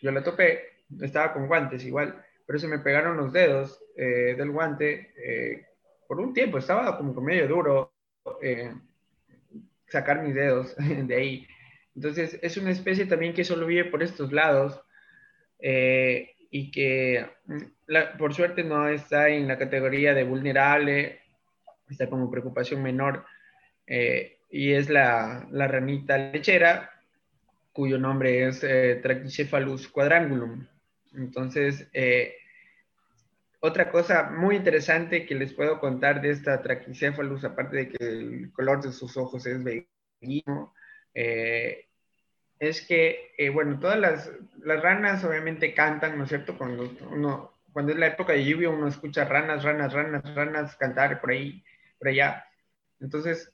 yo la topé, estaba con guantes igual, pero se me pegaron los dedos eh, del guante eh, por un tiempo, estaba como medio duro sacar mis dedos de ahí. Entonces es una especie también que solo vive por estos lados y que mm, por suerte no está en la categoría de vulnerable, está como preocupación menor y es la, la ranita lechera cuyo nombre es eh, Trachycephalus quadrangulum. Entonces, eh, otra cosa muy interesante que les puedo contar de esta Trachycephalus, aparte de que el color de sus ojos es bellísimo, eh, es que, bueno, todas las, ranas obviamente cantan, ¿no es cierto? Cuando, uno, cuando es la época de lluvia uno escucha ranas, ranas, ranas, ranas cantar por ahí, por allá. Entonces,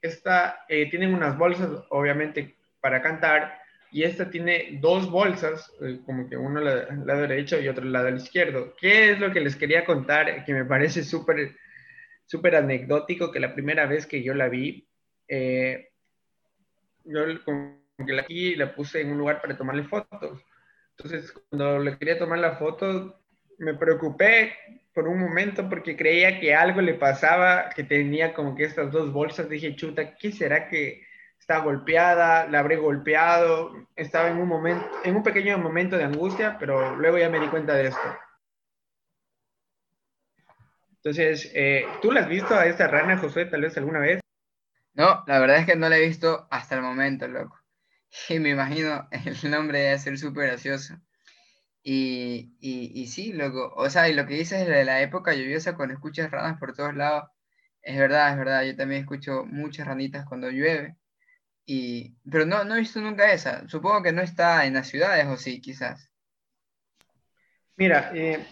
esta, tienen unas bolsas, obviamente, para cantar y esta tiene dos bolsas, eh, como que uno al lado derecho y otro al lado izquierdo. ¿Qué es lo que les quería contar? Que me parece súper súper anecdótico que la primera vez que yo la vi, eh, yo la puse en un lugar para tomarle fotos. Entonces, cuando le quería tomar la foto, me preocupé por un momento porque creía que algo le pasaba, que tenía como que estas dos bolsas. Dije, chuta, ¿qué será que, está golpeada, la habré golpeado, estaba en un momento, en un pequeño momento de angustia, pero luego ya me di cuenta de esto. Entonces, eh, ¿tú la has visto a esta rana, José, tal vez alguna vez? No, la verdad es que no la he visto hasta el momento, loco. Y me imagino el nombre debe ser súper gracioso. Y, y, y, sí, loco. O sea, y lo que dices de la época lluviosa cuando escuchas ranas por todos lados, es verdad, es verdad. Yo también escucho muchas ranitas cuando llueve. Y, pero no, no he visto nunca esa. Supongo que no está en las ciudades o sí, quizás. Mira, eh,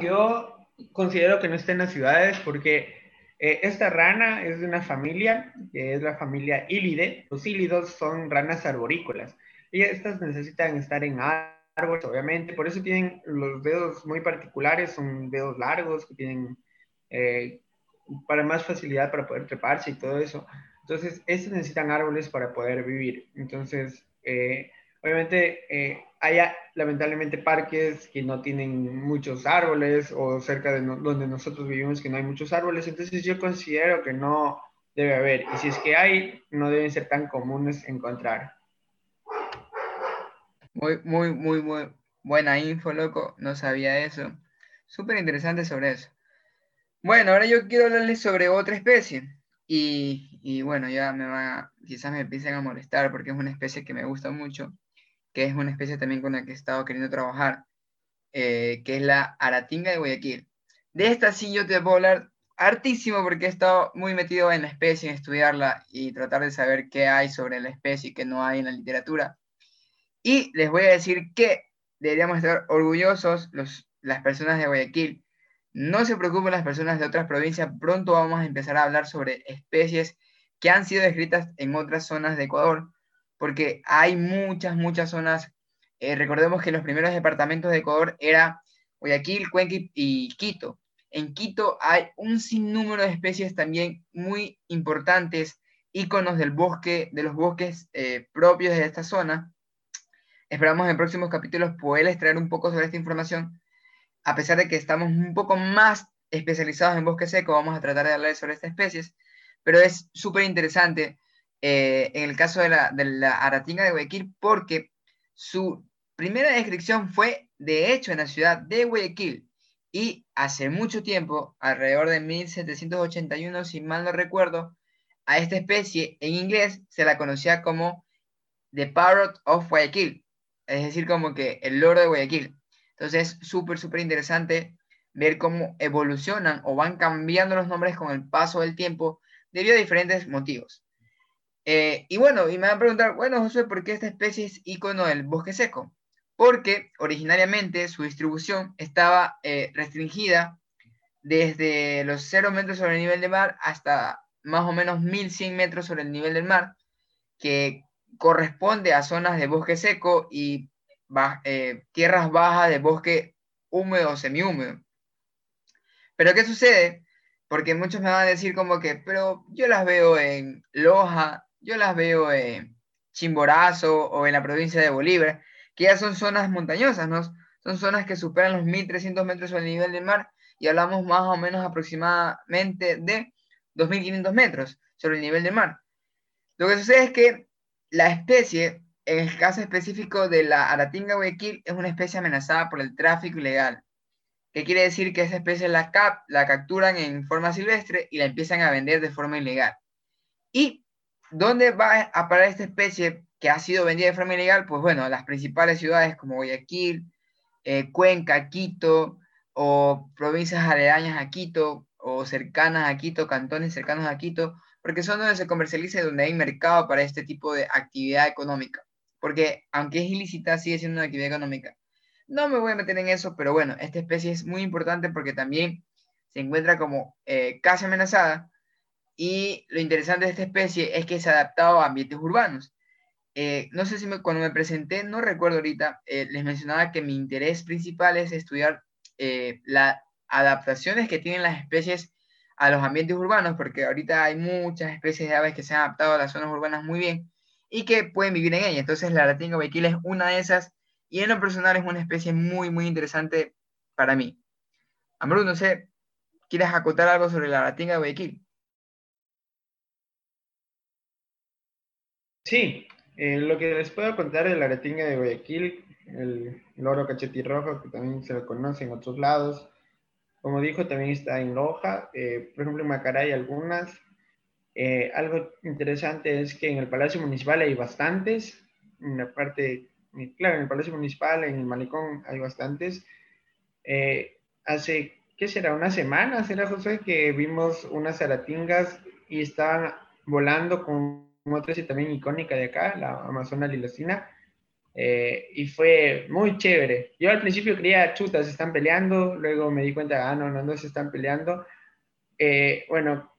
yo considero que no está en las ciudades porque eh, esta rana es de una familia, que es la familia Ílide. Los ílidos son ranas arborícolas. Y estas necesitan estar en árboles, obviamente. Por eso tienen los dedos muy particulares, son dedos largos que tienen eh, para más facilidad para poder treparse y todo eso. Entonces, estos necesitan árboles para poder vivir. Entonces, eh, obviamente, eh, hay lamentablemente parques que no tienen muchos árboles o cerca de donde nosotros vivimos que no hay muchos árboles. Entonces, yo considero que no debe haber. Y si es que hay, no deben ser tan comunes encontrar. Muy, muy, muy, muy buena info, loco. No sabía eso. Súper interesante sobre eso. Bueno, ahora yo quiero hablarles sobre otra especie. Y, bueno, ya me va, quizás me empiecen a molestar porque es una especie que me gusta mucho, que es una especie también con la que he estado queriendo trabajar, eh, que es la aratinga de Guayaquil. De esta sí yo te puedo hablar hartísimo porque he estado muy metido en la especie, en estudiarla y tratar de saber qué hay sobre la especie y qué no hay en la literatura. Y les voy a decir que deberíamos estar orgullosos los, las personas de Guayaquil no se preocupen las personas de otras provincias, pronto vamos a empezar a hablar sobre especies que han sido descritas en otras zonas de Ecuador, porque hay muchas, muchas zonas. Eh, recordemos que los primeros departamentos de Ecuador era Guayaquil, Cuenca y Quito. En Quito hay un sinnúmero de especies también muy importantes, íconos del bosque, de los bosques eh, propios de esta zona. Esperamos en próximos capítulos poderles traer un poco sobre esta información a pesar de que estamos un poco más especializados en bosque seco, vamos a tratar de hablar sobre estas especies, pero es súper interesante eh, en el caso de la, de la aratinga de Guayaquil porque su primera descripción fue de hecho en la ciudad de Guayaquil y hace mucho tiempo, alrededor de 1781, si mal no recuerdo, a esta especie en inglés se la conocía como The Parrot of Guayaquil, es decir, como que el loro de Guayaquil. Entonces es súper, súper interesante ver cómo evolucionan o van cambiando los nombres con el paso del tiempo debido a diferentes motivos. Eh, y bueno, y me van a preguntar, bueno, José, ¿por qué esta especie es icono del bosque seco? Porque originariamente su distribución estaba eh, restringida desde los 0 metros sobre el nivel del mar hasta más o menos 1100 metros sobre el nivel del mar, que corresponde a zonas de bosque seco y eh, tierras bajas de bosque húmedo o semihúmedo. Pero ¿qué sucede? Porque muchos me van a decir como que, pero yo las veo en Loja, yo las veo en Chimborazo o en la provincia de Bolívar, que ya son zonas montañosas, ¿no? Son zonas que superan los 1300 metros sobre el nivel del mar y hablamos más o menos aproximadamente de 2500 metros sobre el nivel del mar. Lo que sucede es que la especie en el caso específico de la aratinga guayaquil, es una especie amenazada por el tráfico ilegal. ¿Qué quiere decir? Que esa especie la, cap, la capturan en forma silvestre y la empiezan a vender de forma ilegal. ¿Y dónde va a parar esta especie que ha sido vendida de forma ilegal? Pues bueno, las principales ciudades como Guayaquil, eh, Cuenca, Quito, o provincias aledañas a Quito, o cercanas a Quito, cantones cercanos a Quito, porque son donde se comercializa y donde hay mercado para este tipo de actividad económica porque aunque es ilícita, sigue siendo una actividad económica. No me voy a meter en eso, pero bueno, esta especie es muy importante porque también se encuentra como eh, casi amenazada y lo interesante de esta especie es que se ha adaptado a ambientes urbanos. Eh, no sé si cuando me presenté, no recuerdo ahorita, eh, les mencionaba que mi interés principal es estudiar las adaptaciones que tienen las especies a los ambientes urbanos, porque ahorita hay muchas especies de aves que se han adaptado a las zonas urbanas muy bien, y que pueden vivir en ella. Entonces la latinga es una de esas y en lo personal es una especie muy, muy interesante para mí. Amor, no sé, ¿quieres acotar algo sobre la latinga de Guayaquil? Sí, eh, lo que les puedo contar de la aratinga de Guayaquil, el loro cachetirrojo, que también se lo conoce en otros lados, como dijo, también está en Loja, eh, por ejemplo en Macará hay algunas, eh, algo interesante es que en el Palacio Municipal hay bastantes, en la parte, claro, en el Palacio Municipal, en el Malecón hay bastantes. Eh, hace, ¿qué será? Una semana, será José, que vimos unas aratingas y estaban volando con otra y también icónica de acá, la Amazona Lilacina. Eh, y fue muy chévere. Yo al principio creía, chutas, se están peleando, luego me di cuenta, ah, no, no, no se están peleando. bueno,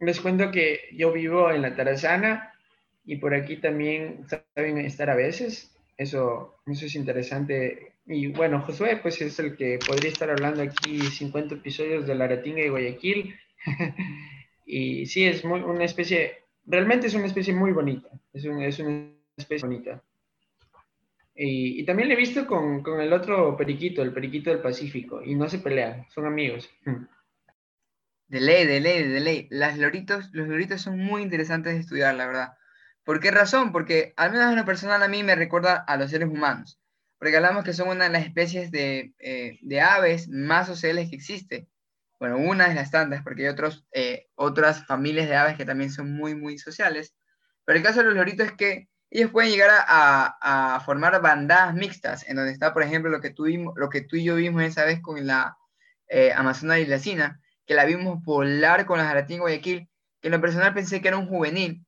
les cuento que yo vivo en la Tarazana y por aquí también saben estar a veces. Eso, eso es interesante y bueno, Josué, pues es el que podría estar hablando aquí 50 episodios de la Ratinga de Guayaquil. y sí, es muy, una especie, realmente es una especie muy bonita, es, es una especie bonita. Y, y, también le he visto con, con, el otro periquito, el periquito del Pacífico, y no se pelean, son amigos. De ley, de ley, de ley. Las loritos, los loritos son muy interesantes de estudiar, la verdad. ¿Por qué razón? Porque al menos en lo personal a mí me recuerda a los seres humanos. Porque hablamos que son una de las especies de, eh, de aves más sociales que existe. Bueno, una es las tantas, porque hay otros, eh, otras familias de aves que también son muy, muy sociales. Pero el caso de los loritos es que ellos pueden llegar a, a, formar bandadas mixtas, en donde está, por ejemplo, lo que tú, lo que tú y yo vimos esa vez con la eh, Amazona Lacina, que la vimos volar con la Jaratín Guayaquil, que en lo personal pensé que era un juvenil,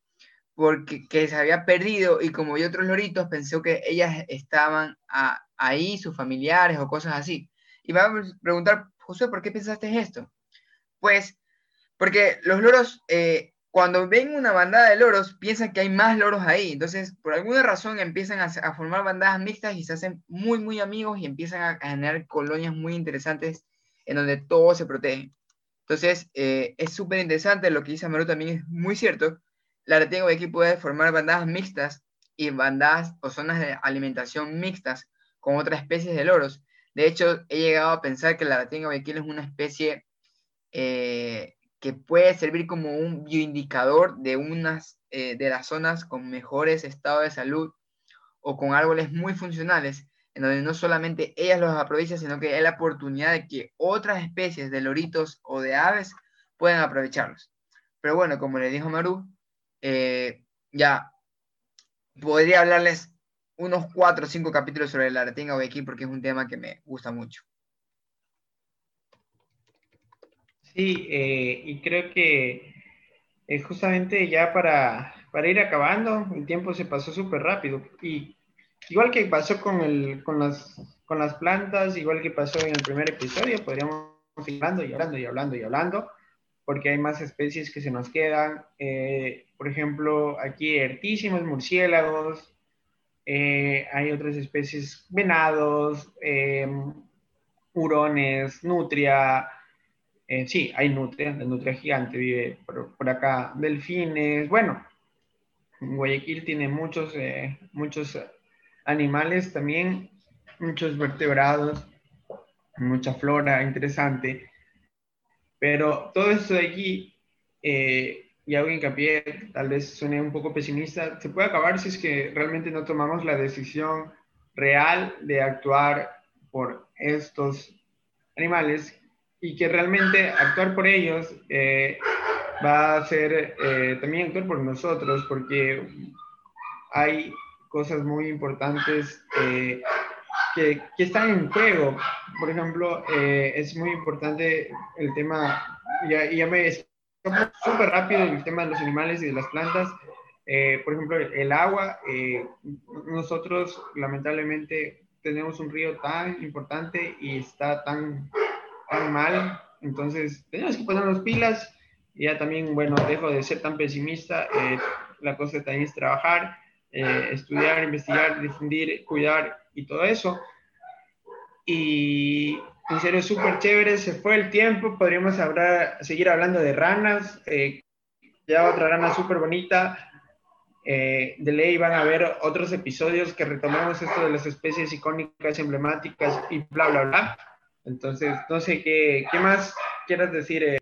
porque que se había perdido y como vi otros loritos, pensé que ellas estaban ahí, sus familiares o cosas así. Y me a preguntar, José, ¿por qué pensaste esto? Pues porque los loros, eh, cuando ven una bandada de loros, piensan que hay más loros ahí. Entonces, por alguna razón, empiezan a, formar bandadas mixtas y se hacen muy, muy amigos y empiezan a, a generar colonias muy interesantes en donde todos se protegen. Entonces, eh, es súper interesante, lo que dice Amaru también es muy cierto. La de aquí puede formar bandadas mixtas y bandadas o zonas de alimentación mixtas con otras especies de loros. De hecho, he llegado a pensar que la de aquí es una especie eh, que puede servir como un bioindicador de unas eh, de las zonas con mejores estados de salud o con árboles muy funcionales en donde no solamente ellas los aprovechan, sino que hay la oportunidad de que otras especies de loritos o de aves puedan aprovecharlos. Pero bueno, como le dijo Maru, eh, ya. Podría hablarles unos cuatro o cinco capítulos sobre la retinga aquí porque es un tema que me gusta mucho. Sí, eh, y creo que es justamente ya para, para ir acabando, el tiempo se pasó súper rápido. Y igual que pasó con, el, con, las, con las plantas, igual que pasó en el primer episodio, podríamos seguir hablando y hablando y hablando y hablando, porque hay más especies que se nos quedan. Eh, por ejemplo, aquí hertísimos murciélagos, eh, hay otras especies, venados, em, hurones, nutria. Eh, sí, hay nutria, la nutria gigante vive por, por acá, delfines. Bueno, Guayaquil tiene muchos, muchos animales también, muchos vertebrados, mucha flora interesante. Pero todo esto de aquí, eh, y hago hincapié, tal vez suene un poco pesimista, se puede acabar si es que realmente no tomamos la decisión real de actuar por estos animales y que realmente actuar por ellos eh, va a ser eh, también actuar por nosotros porque hay cosas muy importantes eh, que, que, están en juego. Por ejemplo, eh, es muy importante el tema, ya, ya me súper rápido el tema de los animales y de las plantas. Eh, por ejemplo, el agua, nosotros lamentablemente tenemos un río tan importante y está tan, tan mal, entonces tenemos que ponernos pilas. Ya también, bueno, dejo de ser tan pesimista, la cosa también es trabajar eh, estudiar, investigar, difundir, cuidar y todo eso. Y en serio, súper chévere, se fue el tiempo, podríamos hablar, seguir hablando de ranas, eh, ya otra rana súper bonita. Eh, de ley van a ver otros episodios que retomamos esto de las especies icónicas, emblemáticas y bla, bla, bla. Entonces, no sé qué, qué más quieras decir.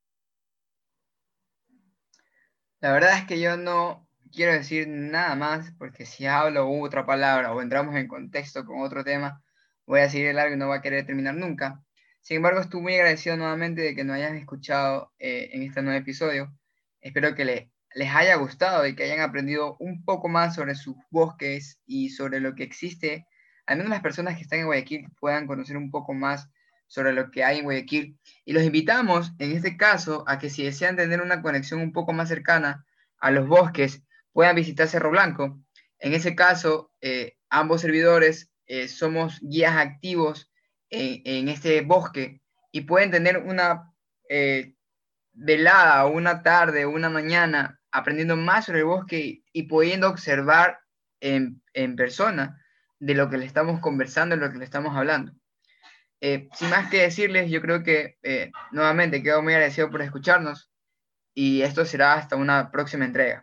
La verdad es que yo no, quiero decir nada más, porque si hablo otra palabra o entramos en contexto con otro tema, voy a seguir largo y no voy a querer terminar nunca. Sin embargo, estoy muy agradecido nuevamente de que nos hayan escuchado eh, en este nuevo episodio. Espero que les haya gustado y que hayan aprendido un poco más sobre sus bosques y sobre lo que existe. Al menos las personas que están en Guayaquil puedan conocer un poco más sobre lo que hay en Guayaquil. Y los invitamos, en este caso, a que si desean tener una conexión un poco más cercana a los bosques, puedan visitar Cerro Blanco. En ese caso, eh, ambos servidores eh, somos guías activos en, este bosque y pueden tener una eh, velada una tarde una mañana aprendiendo más sobre el bosque y, pudiendo observar en, en, persona de lo que le estamos conversando, de lo que le estamos hablando. Sin más que decirles, yo creo que nuevamente quedo muy agradecido por escucharnos y esto será hasta una próxima entrega.